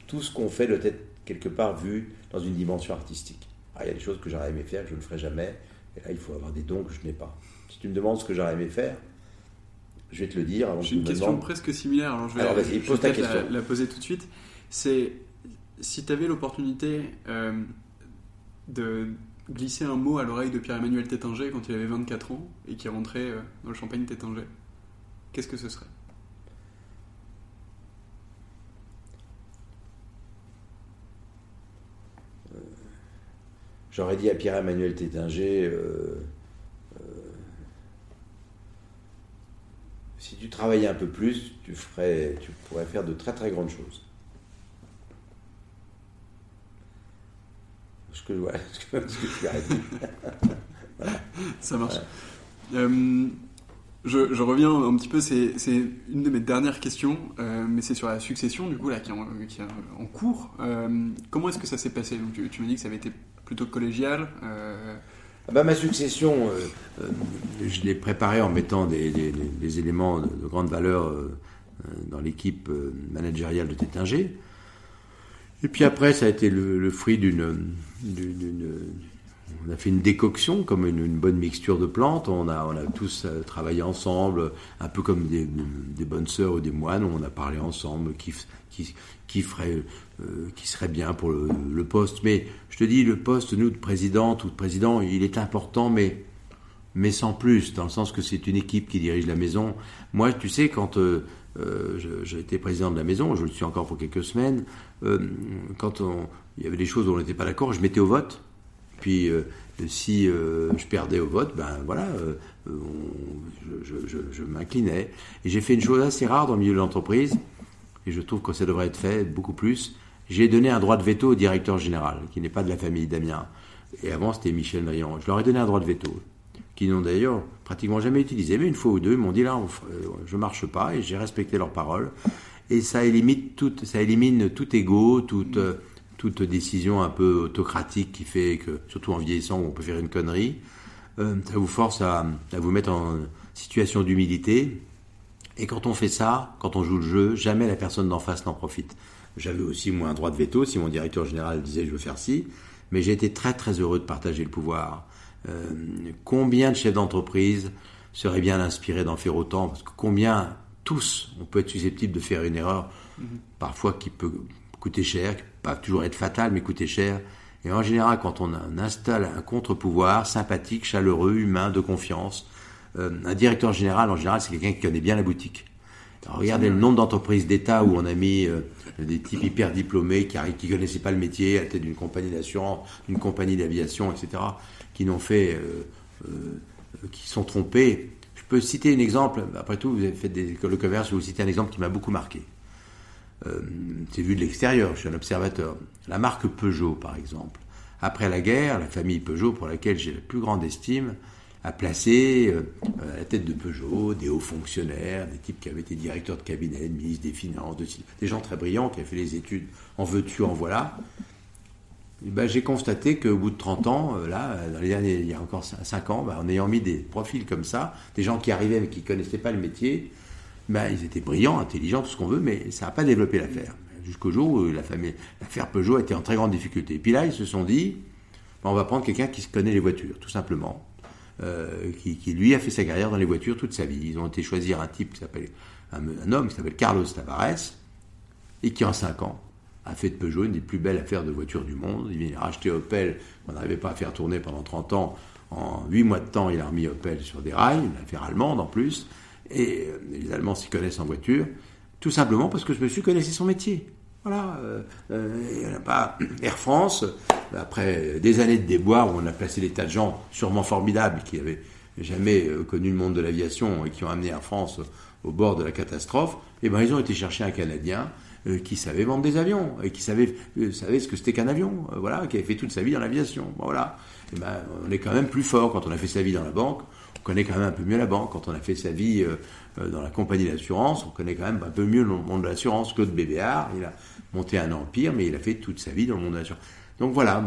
tout ce qu'on fait doit être quelque part vu dans une dimension artistique. il y a des choses que j'aurais aimé faire que je ne ferai jamais, et là il faut avoir des dons que je n'ai pas. Si tu me demandes ce que j'aurais aimé faire, je vais te le dire. J'ai une question presque similaire, alors je vais, La, poser tout de suite. C'est si tu avais l'opportunité euh, de glisser un mot à l'oreille de Pierre-Emmanuel Tétinger quand il avait 24 ans et qui rentrait euh, dans le champagne Tétinger, qu'est-ce que ce serait? Euh, J'aurais dit à Pierre-Emmanuel Tétinger si tu travaillais un peu plus, tu, ferais, tu pourrais faire de très très grandes choses. Ce que, [LAUGHS] ce que, [LAUGHS] voilà. Ça marche. Euh, je, reviens un petit peu, c'est une de mes dernières questions, euh, mais c'est sur la succession, du coup, là, qui est en, cours. Euh, comment est-ce que ça s'est passé? Donc, tu, tu m'as dit que ça avait été plutôt collégial. Ah bah, ma succession, euh, euh, je l'ai préparée en mettant des, éléments de, grande valeur euh, dans l'équipe managériale de Tétinger. Et puis après, ça a été le, fruit d'une, on a fait une décoction comme une, bonne mixture de plantes. On a, on a tous travaillé ensemble, un peu comme des, bonnes sœurs ou des moines. On a parlé ensemble, qui, qui, ferait, euh, qui serait bien pour le, poste. Mais je te dis, le poste, nous, de présidente ou de président, il est important, mais, mais sans plus, dans le sens que c'est une équipe qui dirige la maison. Moi, tu sais, quand euh, euh, j'ai été président de la maison, je le suis encore pour quelques semaines, quand il y avait des choses où on n'était pas d'accord, je mettais au vote. Puis si je perdais au vote, ben voilà, je, je, m'inclinais. Et j'ai fait une chose assez rare dans le milieu de l'entreprise et je trouve que ça devrait être fait beaucoup plus. J'ai donné un droit de veto au directeur général, qui n'est pas de la famille Damien. Et avant, c'était Michel Drian. Je leur ai donné un droit de veto, qu'ils n'ont d'ailleurs pratiquement jamais utilisé. Mais une fois ou deux, ils m'ont dit là, je marche pas, et j'ai respecté leur parole. Et ça élimine tout, ça élimine tout ego, toute, toute décision un peu autocratique qui fait que, surtout en vieillissant, on peut faire une connerie. Euh, ça vous force à, à vous mettre en situation d'humilité et quand on fait ça, quand on joue le jeu, jamais la personne d'en face n'en profite. J'avais aussi moi un droit de veto si mon directeur général disait je veux faire ci, mais j'ai été très très heureux de partager le pouvoir. Euh, combien de chefs d'entreprise seraient bien inspirés d'en faire autant? Parce que combien tous on peut être susceptible de faire une erreur, mhm. parfois qui peut coûter cher, qui peut pas toujours être fatale, mais coûter cher. Et en général, quand on installe un contre-pouvoir sympathique, chaleureux, humain, de confiance, euh, un directeur général, en général, c'est quelqu'un qui connaît bien la boutique. regardez le nombre d'entreprises d'État où on a mis euh, des types hyper diplômés qui ne connaissaient pas le métier à tête d'une compagnie d'assurance, d'une compagnie d'aviation, etc., qui n'ont fait, euh, qui sont trompés. Je peux citer un exemple. Après tout, vous avez fait des écoles commerce. Je vais vous citer un exemple qui m'a beaucoup marqué. C'est vu de l'extérieur. Je suis un observateur. La marque Peugeot, par exemple. Après la guerre, la famille Peugeot, pour laquelle j'ai la plus grande estime, a placé euh, à la tête de Peugeot des hauts fonctionnaires, des types qui avaient été directeurs de cabinet, ministres des Finances, des gens très brillants qui avaient fait les études en veux-tu, en voilà. ben, j'ai constaté qu'au bout de 30 ans, euh, là, dans les derniers, il y a encore 5 ans, ben, en ayant mis des profils comme ça, des gens qui arrivaient mais qui ne connaissaient pas le métier, ben, ils étaient brillants, intelligents, tout ce qu'on veut, mais ça n'a pas développé l'affaire. Jusqu'au jour où l'affaire Peugeot était en très grande difficulté. Et puis là, ils se sont dit, ben, on va prendre quelqu'un qui se connaît les voitures, tout simplement qui, qui, lui a fait sa carrière dans les voitures toute sa vie. Ils ont été choisir un type qui s'appelle un, homme qui s'appelle Carlos Tavares et qui en 5 ans a fait de Peugeot une des plus belles affaires de voitures du monde. Il vient racheter Opel, on n'arrivait pas à faire tourner pendant 30 ans. En 8 mois de temps, il a remis Opel sur des rails, une affaire allemande en plus. Et les Allemands s'y connaissent en voiture, tout simplement parce que je me suis connaissé son métier. Voilà, euh, il n'y en a pas. [COUGHS] Air France, après des années de déboires où on a placé des tas de gens sûrement formidables qui n'avaient jamais connu le monde de l'aviation et qui ont amené Air France au bord de la catastrophe, eh ben, ils ont été chercher un Canadien qui savait vendre des avions et qui savait, savait ce que c'était qu'un avion, voilà, qui avait fait toute sa vie dans l'aviation. Voilà. Eh ben, on est quand même plus fort quand on a fait sa vie dans la banque connaît quand même un peu mieux la banque. Quand on a fait sa vie euh, euh, dans la compagnie d'assurance, on connaît quand même un peu mieux le monde de l'assurance. Claude Bébéard, il a monté un empire, mais il a fait toute sa vie dans le monde de l'assurance. Donc voilà,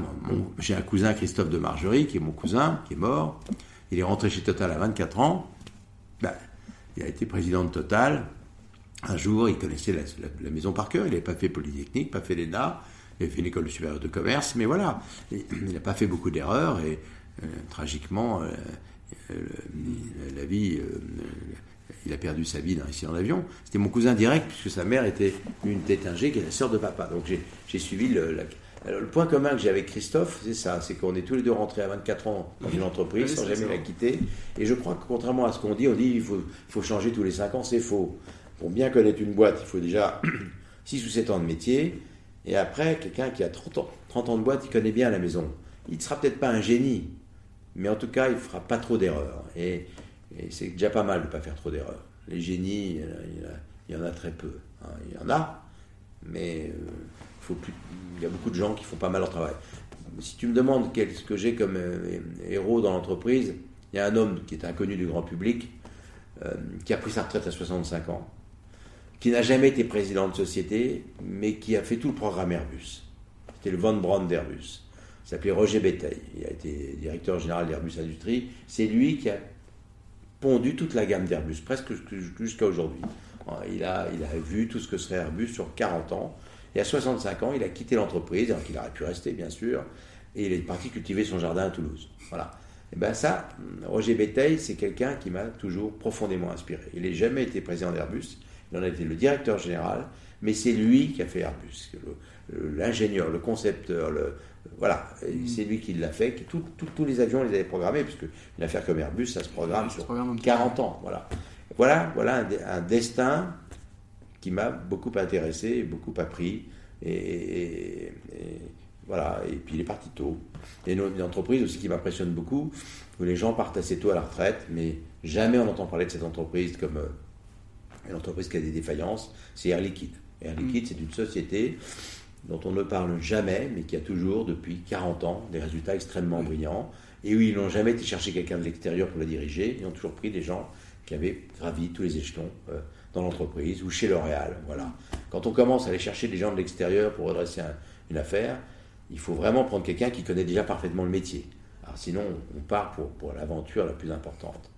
j'ai un cousin, Christophe de Margerie, qui est mon cousin, qui est mort. Il est rentré chez Total à 24 ans. Ben, il a été président de Total. Un jour, il connaissait la, maison par cœur. Il n'avait pas fait Polytechnique, pas fait l'ENA. Il avait fait une école supérieure de commerce, mais voilà, il n'a pas fait beaucoup d'erreurs et euh, tragiquement, la vie, euh, il a perdu sa vie dans l'accident d'avion. C'était mon cousin direct, puisque sa mère était une tétingée, qui est la sœur de papa. Donc j'ai suivi le, le point commun que j'ai avec Christophe, c'est ça, c'est qu'on est tous les deux rentrés à 24 ans dans une entreprise sans jamais la quitter. Et je crois que contrairement à ce qu'on dit, on dit il faut, faut changer tous les 5 ans, c'est faux. Pour bien connaître une boîte, il faut déjà [CLEARS THROAT] 6 ou 7 ans de métier. Et après, quelqu'un qui a 30 ans, 30 ans de boîte, il connaît bien la maison. Il ne sera peut-être pas un génie, mais en tout cas, il ne fera pas trop d'erreurs. Et, c'est déjà pas mal de ne pas faire trop d'erreurs. Les génies, il y en a très peu. Hein. Il y en a, mais euh, faut plus, il y a beaucoup de gens qui font pas mal leur travail. Si tu me demandes ce que j'ai comme euh, héros dans l'entreprise, il y a un homme qui est inconnu du grand public, euh, qui a pris sa retraite à 65 ans, qui n'a jamais été président de société, mais qui a fait tout le programme Airbus. C'était le Von Braun d'Airbus s'appelait Roger Béteil. Il a été directeur général d'Airbus Industrie. C'est lui qui a pondu toute la gamme d'Airbus, presque jusqu'à aujourd'hui. Il a, il a vu tout ce que serait Airbus sur 40 ans. Et à 65 ans, il a quitté l'entreprise, alors qu'il aurait pu rester, bien sûr, et il est parti cultiver son jardin à Toulouse. Voilà. Et bien ça, Roger Béteil, c'est quelqu'un qui m'a toujours profondément inspiré. Il n'a jamais été président d'Airbus, il en a été le directeur général, mais c'est lui qui a fait Airbus. L'ingénieur, le concepteur, le, voilà, mm. c'est lui qui l'a fait. tous les avions les avaient programmés, puisque une affaire comme Airbus, ça se programme sur 40 ans. Voilà, voilà, voilà un, destin qui m'a beaucoup intéressé, et beaucoup appris. Et, voilà, et puis il est parti tôt. Y a une, entreprise aussi qui m'impressionne beaucoup, où les gens partent assez tôt à la retraite, mais jamais on entend parler de cette entreprise comme euh, une entreprise qui a des défaillances, c'est Air Liquide. Air Liquide, mm. c'est une société dont on ne parle jamais, mais qui a toujours, depuis 40 ans, des résultats extrêmement brillants, et où ils n'ont jamais été chercher quelqu'un de l'extérieur pour le diriger, ils ont toujours pris des gens qui avaient gravi tous les échelons euh, dans l'entreprise ou chez L'Oréal. Voilà. Quand on commence à aller chercher des gens de l'extérieur pour redresser une affaire, il faut vraiment prendre quelqu'un qui connaît déjà parfaitement le métier. Alors sinon, on part pour, pour l'aventure la plus importante.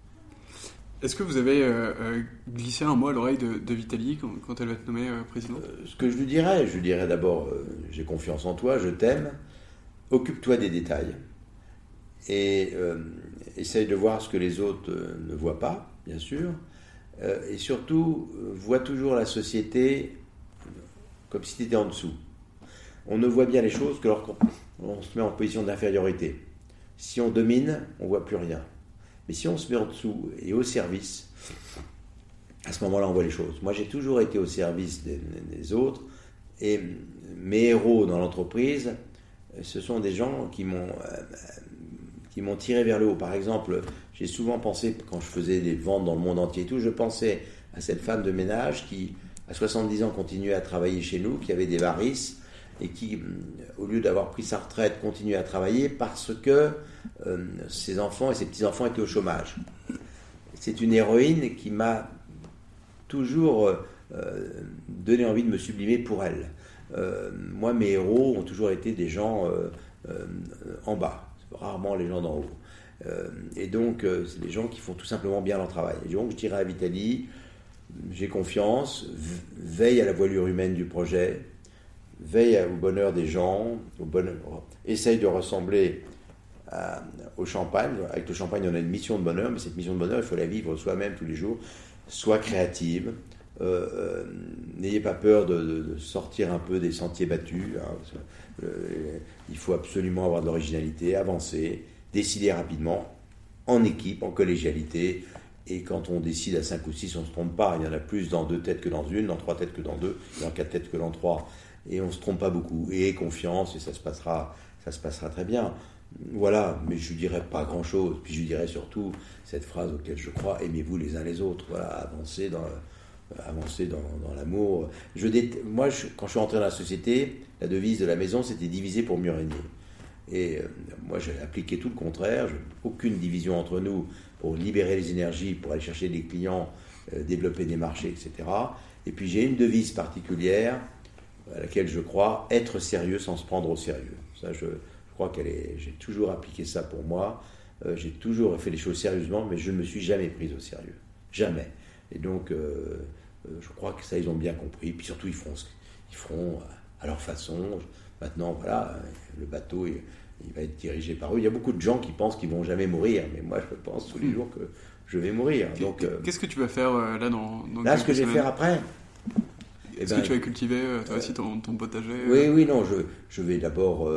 Est-ce que vous avez euh, euh, glissé un mot à l'oreille de, de Vitali quand, elle va être nommée euh, présidente? Ce que je lui dirais, je lui dirais d'abord, j'ai confiance en toi, je t'aime, occupe-toi des détails et essaye de voir ce que les autres ne voient pas, bien sûr, et surtout, vois toujours la société comme si tu étais en dessous. On ne voit bien les choses que lorsqu'on se met en position d'infériorité. Si on domine, on voit plus rien. Mais si on se met en dessous et au service, à ce moment-là, on voit les choses. Moi, j'ai toujours été au service des, autres. Et mes héros dans l'entreprise, ce sont des gens qui m'ont euh, qui m'ont tiré vers le haut. Par exemple, j'ai souvent pensé, quand je faisais des ventes dans le monde entier et tout, je pensais à cette femme de ménage qui, à 70 ans, continuait à travailler chez nous, qui avait des varices et qui, au lieu d'avoir pris sa retraite, continuait à travailler parce que euh, ses enfants et ses petits-enfants étaient au chômage. C'est une héroïne qui m'a toujours euh, donné envie de me sublimer pour elle. Euh, moi, mes héros ont toujours été des gens en bas, rarement les gens d'en haut. et donc, c'est des gens qui font tout simplement bien leur travail. Et donc, je dirais à Vitali, j'ai confiance, veille à la voilure humaine du projet, veille au bonheur des gens, essaye de ressembler au champagne. Avec le champagne, on a une mission de bonheur, mais cette mission de bonheur, il faut la vivre soi-même tous les jours. Soit créative. Euh, euh, n'ayez pas peur de, sortir un peu des sentiers battus. Hein, il faut absolument avoir de l'originalité, avancer, décider rapidement, en équipe, en collégialité. Et quand on décide à 5 ou 6, on ne se trompe pas. Il y en a plus dans deux têtes que dans une, dans trois têtes que dans deux, dans quatre têtes que dans trois. Et on se trompe pas beaucoup. Et confiance, et ça se passera, ça se passera très bien. Voilà, mais je ne dirais pas grand-chose. Puis je dirais surtout cette phrase auquel je crois, aimez-vous les uns les autres. Voilà, avancez dans, avancer dans, l'amour. Je moi, quand je suis rentré dans la société, la devise de la maison, c'était diviser pour mieux régner. Et euh, moi, j'ai appliqué tout le contraire. aucune division entre nous pour libérer les énergies, pour aller chercher des clients, euh, développer des marchés, etc. Et puis j'ai une devise particulière à laquelle je crois être sérieux sans se prendre au sérieux. Ça, je, crois qu'elle est. J'ai toujours appliqué ça pour moi. Euh, j'ai toujours fait les choses sérieusement, mais je ne me suis jamais pris au sérieux. Jamais. Et donc, je crois que ça, ils ont bien compris. Puis surtout, ils feront, ils feront à leur façon. Maintenant, voilà, le bateau, il, va être dirigé par eux. Il y a beaucoup de gens qui pensent qu'ils vont jamais mourir, mais moi, je pense tous les hmm. jours que je vais mourir. Donc, euh, qu'est-ce que tu vas faire euh, là dans, dans Là, ce que je vais faire après. Est-ce que ben, tu vas cultiver euh, toi aussi ton, potager Oui, oui, non, je, je vais d'abord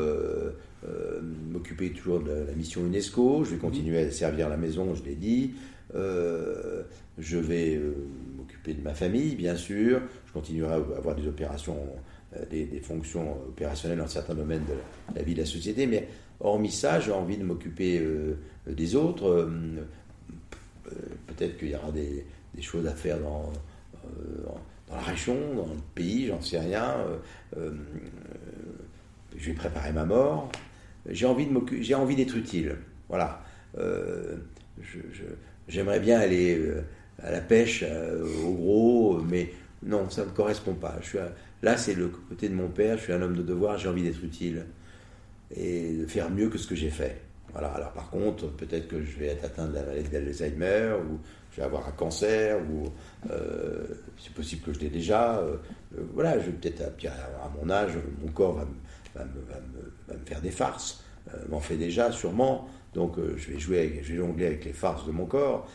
m'occuper toujours de la, mission UNESCO. Je vais continuer à servir la maison, je l'ai dit. je vais m'occuper de ma famille, bien sûr. Je continuerai à avoir des opérations euh, des, fonctions opérationnelles dans certains domaines de la, vie de la société, mais hormis ça, j'ai envie de m'occuper euh, des autres. Euh, peut-être qu'il y aura des, choses à faire dans, dans, la région, dans le pays, j'en sais rien. je vais préparer ma mort. J'ai envie, de j'ai envie d'être utile. Voilà. j'aimerais bien aller à la pêche au gros, mais non, ça ne me correspond pas. Je suis Là, c'est le côté de mon père, je suis un homme de devoir, j'ai envie d'être utile et de faire mieux que ce que j'ai fait. Voilà. Alors par contre, peut-être que je vais être atteint de la maladie d'Alzheimer ou je vais avoir un cancer ou euh, c'est possible que je l'ai déjà. Euh, euh, voilà, je vais peut-être à, mon âge, mon corps va, me, faire des farces, m'en fait déjà sûrement. Donc je vais jouer, je vais jongler avec les farces de mon corps.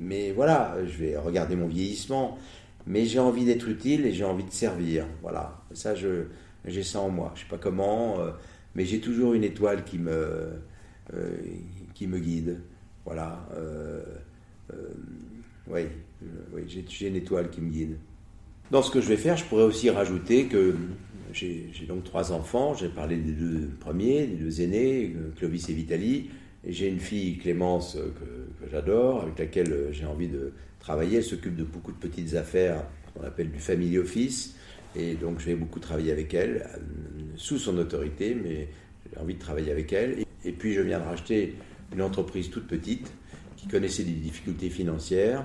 mais voilà, je vais regarder mon vieillissement mais j'ai envie d'être utile et j'ai envie de servir. Voilà, ça, je, j'ai ça en moi. Je sais pas comment, mais j'ai toujours une étoile qui me, qui me guide. Voilà. Oui, oui j'ai, une étoile qui me guide. Dans ce que je vais faire, je pourrais aussi rajouter que j'ai, donc trois enfants. J'ai parlé des deux premiers, des deux aînés, Clovis et Vitali. J'ai une fille, Clémence, que, que j'adore, avec laquelle j'ai envie de travailler. Elle s'occupe de beaucoup de petites affaires qu'on appelle du family office. Et donc, je vais beaucoup travailler avec elle, euh, sous son autorité, mais j'ai envie de travailler avec elle. Et puis, je viens de racheter une entreprise toute petite connaissait des difficultés financières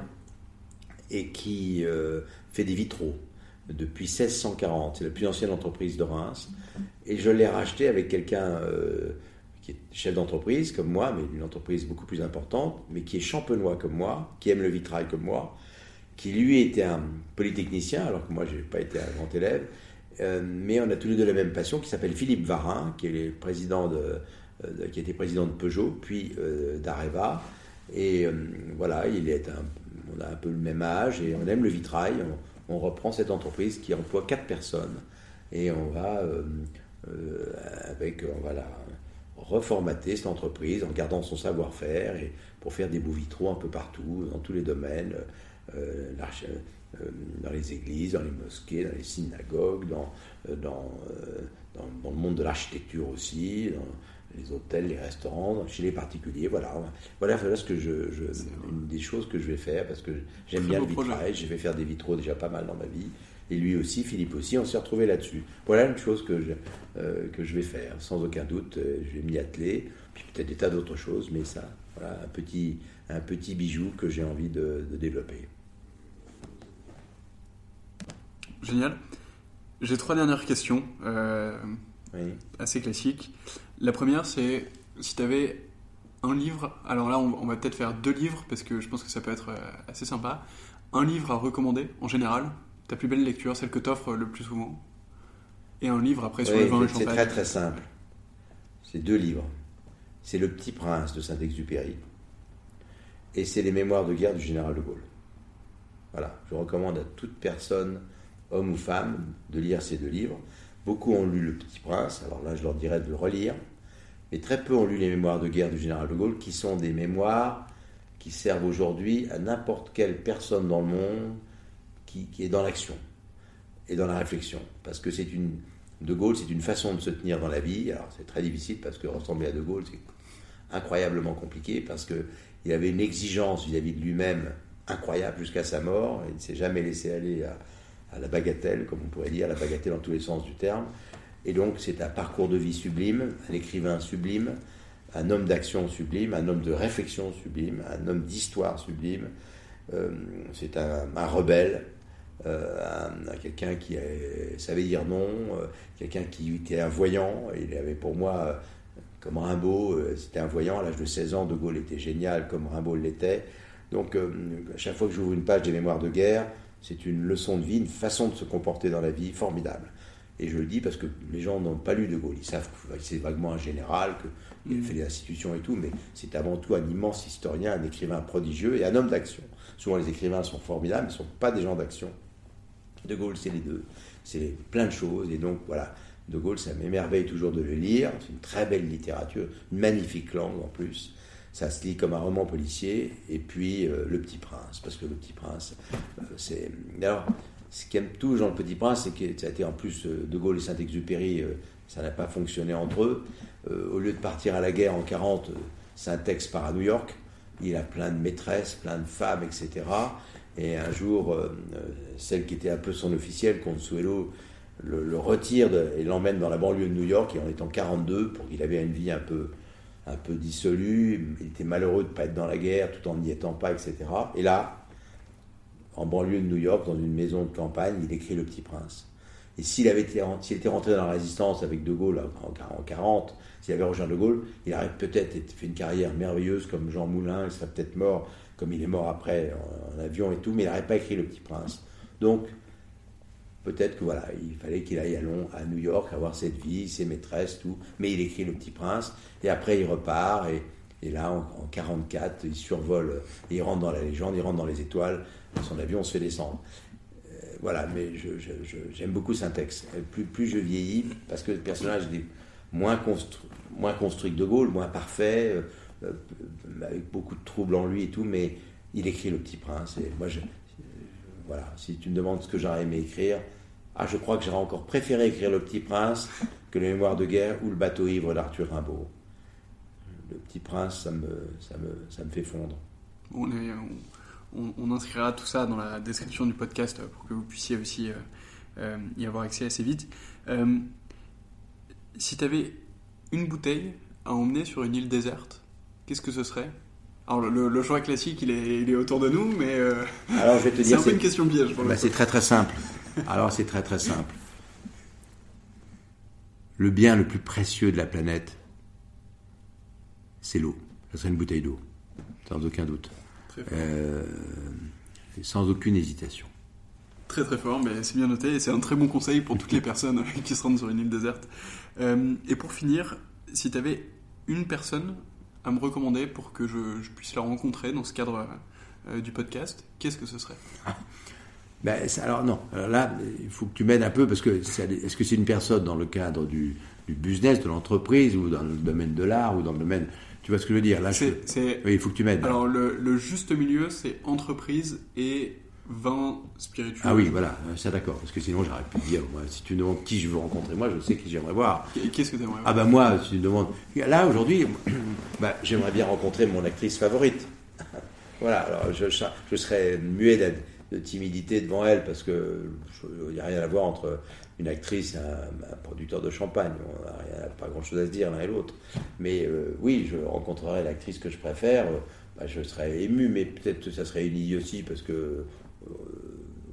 et qui euh, fait des vitraux depuis 1640. C'est la plus ancienne entreprise de Reims. Et je l'ai racheté avec quelqu'un euh, qui est chef d'entreprise comme moi, mais d'une entreprise beaucoup plus importante, mais qui est champenois comme moi, qui aime le vitrail comme moi, qui lui était un polytechnicien, alors que moi je n'ai pas été un grand élève, euh, mais on a tous les deux la même passion, qui s'appelle Philippe Varin, qui est président de, qui était président de Peugeot, puis d'Areva, et voilà, il est un, on a un peu le même âge et on aime le vitrail. On, on reprend cette entreprise qui emploie quatre personnes et on va avec, on va la, reformater cette entreprise en gardant son savoir-faire et pour faire des beaux vitraux un peu partout, dans tous les domaines, euh, euh, dans les églises, dans les mosquées, dans les synagogues, dans, euh, dans, dans, le monde de l'architecture aussi, les hôtels, les restaurants, chez les particuliers. Voilà, voilà, voilà ce que je, je une des choses que je vais faire parce que j'aime bien le vitrail. J'ai fait faire des vitraux déjà pas mal dans ma vie et lui aussi, Philippe aussi, on s'est retrouvé là-dessus. Voilà une chose que je, euh, que je vais faire, sans aucun doute, euh, je vais m'y atteler, puis peut-être des tas d'autres choses, mais ça, voilà, un petit, un petit bijou que j'ai envie de, développer. Génial. J'ai trois dernières questions, euh, assez classiques. La première, c'est si tu avais un livre, alors là on, on va peut-être faire deux livres, parce que je pense que ça peut être assez sympa. Un livre à recommander en général, ta plus belle lecture, celle que t'offres le plus souvent Et un livre après sur le vin et le C'est très très simple. C'est deux livres. c'est Le Petit Prince de Saint-Exupéry. Et c'est les mémoires de guerre du général de Gaulle. Voilà, je recommande à toute personne, homme ou femme, de lire ces deux livres. Beaucoup ont lu Le Petit Prince, alors là je leur dirais de le relire, mais très peu ont lu les mémoires de guerre du général de Gaulle, qui sont des mémoires qui servent aujourd'hui à n'importe quelle personne dans le monde qui, est dans l'action et dans la réflexion. Parce que c'est une. De Gaulle, c'est une façon de se tenir dans la vie. Alors c'est très difficile parce que ressembler à De Gaulle, c'est incroyablement compliqué parce qu'il avait une exigence vis-à-vis de lui-même incroyable jusqu'à sa mort. Il ne s'est jamais laissé aller à, à la bagatelle, comme on pourrait dire, la bagatelle dans tous les sens du terme. Et donc c'est un parcours de vie sublime, un écrivain sublime, un homme d'action sublime, un homme de réflexion sublime, un homme d'histoire sublime. Euh, c'est un, rebelle, euh, quelqu'un qui savait dire non, euh, quelqu'un qui était un voyant. Il avait pour moi, comme Rimbaud, c'était un voyant. À l'âge de 16 ans, De Gaulle était génial, comme Rimbaud l'était. Donc à chaque fois que j'ouvre une page des mémoires de guerre, c'est une leçon de vie, une façon de se comporter dans la vie formidable. Et je le dis parce que les gens n'ont pas lu De Gaulle. Ils savent que c'est vaguement un général, qu'il a fait des institutions et tout, mais c'est avant tout un immense historien, un écrivain prodigieux et un homme d'action. Souvent, les écrivains sont formidables, mais ne sont pas des gens d'action. De Gaulle, c'est les deux. C'est plein de choses. Et donc, voilà, De Gaulle, ça m'émerveille toujours de le lire. C'est une très belle littérature, une magnifique langue en plus. Ça se lit comme un roman policier. Et puis, euh, Le Petit Prince, parce que Le Petit Prince, euh, c'est. Alors, ce qui aime tout Jean le Petit Prince, c'est que ça a été en plus euh, De Gaulle et Saint-Exupéry, euh, ça n'a pas fonctionné entre eux. Euh, au lieu de partir à la guerre en 40, Saint-Ex part à New York. Il a plein de maîtresses, plein de femmes, etc. Et un jour, celle qui était un peu son officielle, Consuelo, le, le retire et l'emmène dans la banlieue de New York. Et en 42 pour qu'il avait une vie un peu, un peu dissolue. Il était malheureux de ne pas être dans la guerre tout en n'y étant pas, etc. Et là, en banlieue de New York, dans une maison de campagne, il écrit Le Petit Prince. Et s'il avait été, s'il était rentré dans la résistance avec De Gaulle en 40, s'il avait rejoint De Gaulle, il aurait peut-être fait une carrière merveilleuse comme Jean Moulin, il serait peut-être mort comme il est mort après en, avion et tout, mais il n'aurait pas écrit Le Petit Prince. Donc, peut-être que voilà, il fallait qu'il aille à, à New York, avoir cette vie, ses maîtresses, tout, mais il écrit Le Petit Prince, et après il repart, et, là, en, en 44, il survole, il rentre dans la légende, il rentre dans les étoiles, son avion se fait descendre. Euh, voilà, mais j'aime beaucoup Syntex. Plus, plus je vieillis, parce que le personnage est moins, constru, moins construit que De Gaulle, moins parfait, euh, euh, avec beaucoup de troubles en lui et tout, mais il écrit Le Petit Prince. Et moi, je, voilà, si tu me demandes ce que j'aurais aimé écrire, ah, je crois que j'aurais encore préféré écrire Le Petit Prince que Les Mémoires de guerre ou Le bateau ivre d'Arthur Rimbaud. Le Petit Prince, ça me, ça me, ça me fait fondre. On est, on, inscrira tout ça dans la description du podcast pour que vous puissiez aussi euh, euh, y avoir accès assez vite. Euh, si tu avais une bouteille à emmener sur une île déserte, qu'est-ce que ce serait? Alors le, choix classique, il est, il est, autour de nous, mais Alors, je vais te c'est un peu une question piège. Bah, c'est très très simple. Alors c'est très très simple. Le bien le plus précieux de la planète, c'est l'eau. Ce serait une bouteille d'eau, sans aucun doute. Euh, sans aucune hésitation. Très très fort, mais c'est bien noté et c'est un très bon conseil pour toutes les personnes [LAUGHS] qui se rendent sur une île déserte. Euh, et pour finir, si tu avais une personne à me recommander pour que je, puisse la rencontrer dans ce cadre euh, du podcast, qu'est-ce que ce serait? [LAUGHS] Ben, Alors non, alors là, il faut que tu m'aides un peu parce que est-ce que c'est une personne dans le cadre du, du business, de l'entreprise ou dans le domaine de l'art ou dans le domaine tu vois ce que je veux dire Là, il faut que tu m'aides. Alors, le, juste milieu, c'est entreprise et vin spirituel. Ah oui, voilà, ça d'accord. Parce que sinon, j'aurais pu dire, si tu me demandes qui je veux rencontrer, moi, je sais qui j'aimerais voir. Qu'est-ce que tu aimerais voir Ah ben moi, si tu me demandes. Là, aujourd'hui, [CLEARS THROAT] bah, j'aimerais bien rencontrer mon actrice favorite. [LAUGHS] voilà, alors je, je serais muet de timidité devant elle parce que il n'y a rien à voir entre une actrice, un, un, producteur de champagne. On n'a pas grand-chose à se dire l'un et l'autre. Mais euh, oui, je rencontrerai l'actrice que je préfère. Euh, bah, je serais ému, mais peut-être que ça serait une idiotie parce que euh,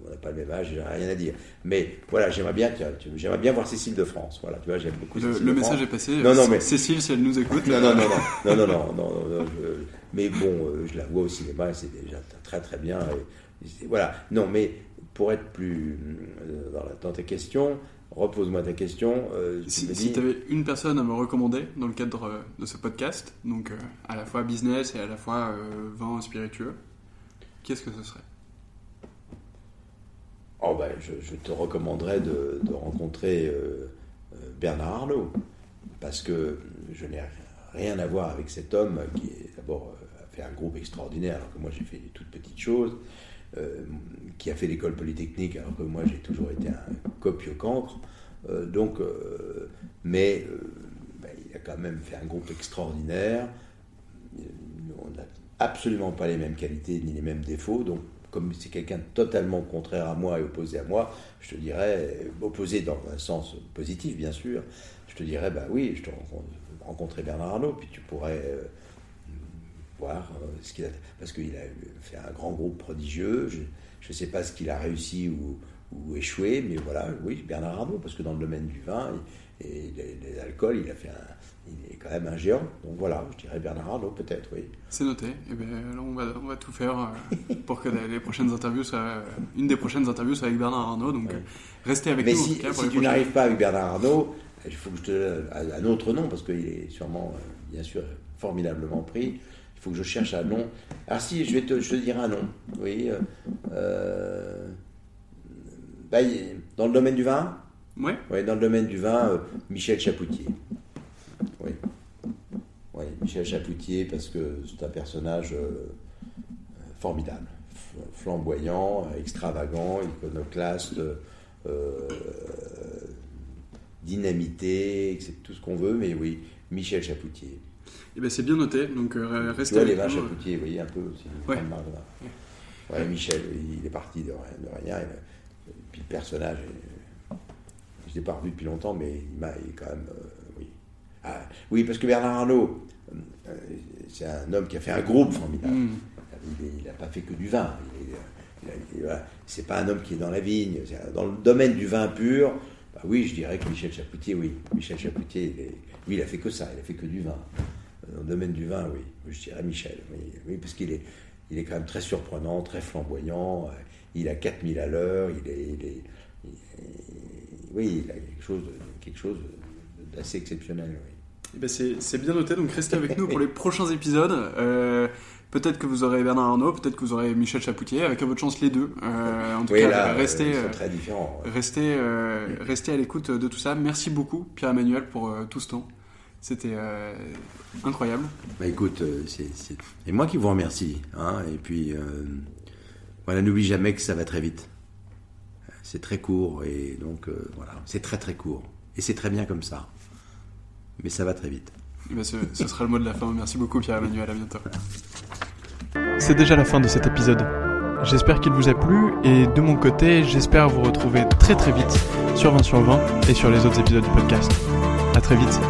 on n'a pas le même âge, j'ai rien à dire. Mais voilà, j'aimerais bien, j'aimerais bien voir Cécile de France. Voilà, tu vois, j'aime beaucoup. Le, Cécile le message est passé. Non, non, mais Cécile, si elle nous écoute. Non, non, non, non, non, non, [LAUGHS] non, mais bon, je la vois au cinéma, c'est déjà très très bien. voilà, non, mais pour être plus euh, dans, ta question, repose-moi ta question. Euh, Si, tu avais une personne à me recommander dans le cadre euh, de ce podcast, donc euh, à la fois business et à la fois euh, vin spiritueux, qu'est-ce que ce serait? Oh ben, je, je te recommanderais de, de rencontrer Bernard Arnault, parce que je n'ai rien à voir avec cet homme qui est d'abord a fait un groupe extraordinaire, alors que moi j'ai fait des toutes petites choses, euh, qui a fait l'école polytechnique, alors que moi j'ai toujours été un copieux cancre. Euh, donc, euh, mais ben, il a quand même fait un groupe extraordinaire. On n'a absolument pas les mêmes qualités ni les mêmes défauts, donc comme c'est quelqu'un totalement contraire à moi et opposé à moi, je te dirais, opposé dans un sens positif bien sûr, je te dirais, bah oui, je te rencontre- rencontrer Bernard Arnault, puis tu pourrais voir euh, ce qu'il a, parce qu'il a fait un grand groupe prodigieux, je ne sais pas ce qu'il a réussi ou, ou échoué, mais voilà, oui, Bernard Arnault, parce que dans le domaine du vin et, et les, les alcools, il a fait un, il est quand même un géant, donc voilà, je dirais Bernard Arnault peut-être, oui. C'est noté. Et bien là, on va, on va tout faire euh, pour que les prochaines interviews soient. euh, une des prochaines interviews soit avec Bernard Arnault. Donc restez avec Mais nous si, cas si tu n'arrives pas avec Bernard Arnault, il faut que je te donne un autre nom, parce qu'il est sûrement, bien sûr, formidablement pris. Faut que je cherche un nom. Ah si, je vais te, je te dire un nom. Oui. euh, euh, bah, dans le domaine du vin Ouais. Oui, dans le domaine du vin, euh, Michel Chapoutier. Oui. Oui, Michel Chapoutier, parce que c'est un personnage euh, formidable, flamboyant, extravagant, iconoclaste, dynamité, c'est tout ce qu'on veut, mais oui, Michel Chapoutier. Et ben c'est bien noté. Donc euh, Tu restez vois les avec vins nous. Chapoutier, vous voyez un peu aussi. Ouais. de Michel, il est parti de rien. De rien il- puis le personnage, je ne l'ai pas revu depuis longtemps, mais il m'a il est quand même. euh, oui. Ah, oui, parce que Bernard Arnault, euh, c'est un homme qui a fait un groupe formidable. Mm. Il n'a pas fait que du vin. Il est- il a- il- voilà. C'est pas un homme qui est dans la vigne. C'est- Dans le domaine du vin pur, bah oui, je dirais que Michel Chapoutier, oui. Michel Chapoutier, il lui, il a fait que ça. Il a fait que du vin. Dans le domaine du vin, oui. Je dirais Michel. Oui, parce qu'il est, il est quand même très surprenant, très flamboyant. euh, Il a 4000 à l'heure. Il est, il est- oui, il a quelque chose, quelque chose d'assez exceptionnel. Oui. Eh ben, c'est c'est bien noté, donc restez avec nous pour les prochains épisodes. Euh, peut-être que vous aurez Bernard Arnault, peut-être que vous aurez Michel Chapoutier, avec à votre chance les deux. Euh, en tout Oui, cas, là, restez, euh, euh, très différents. ouais. restez, euh, restez à l'écoute de tout ça. Merci beaucoup, Pierre-Emmanuel, pour tout ce temps. C'était incroyable. Bah écoute, c'est moi qui vous remercie. Hein, et puis, voilà, n'oublie jamais que ça va très vite. C'est très court et donc voilà, c'est très très court. Et c'est très bien comme ça. Mais ça va très vite. Eh ben, ce, ce sera le mot de la fin. Merci beaucoup, Pierre-Emmanuel. À bientôt. [LAUGHS] C'est déjà la fin de cet épisode. J'espère qu'il vous a plu et de mon côté, j'espère vous retrouver très très vite sur 20 sur 20 et sur les autres épisodes du podcast. À très vite.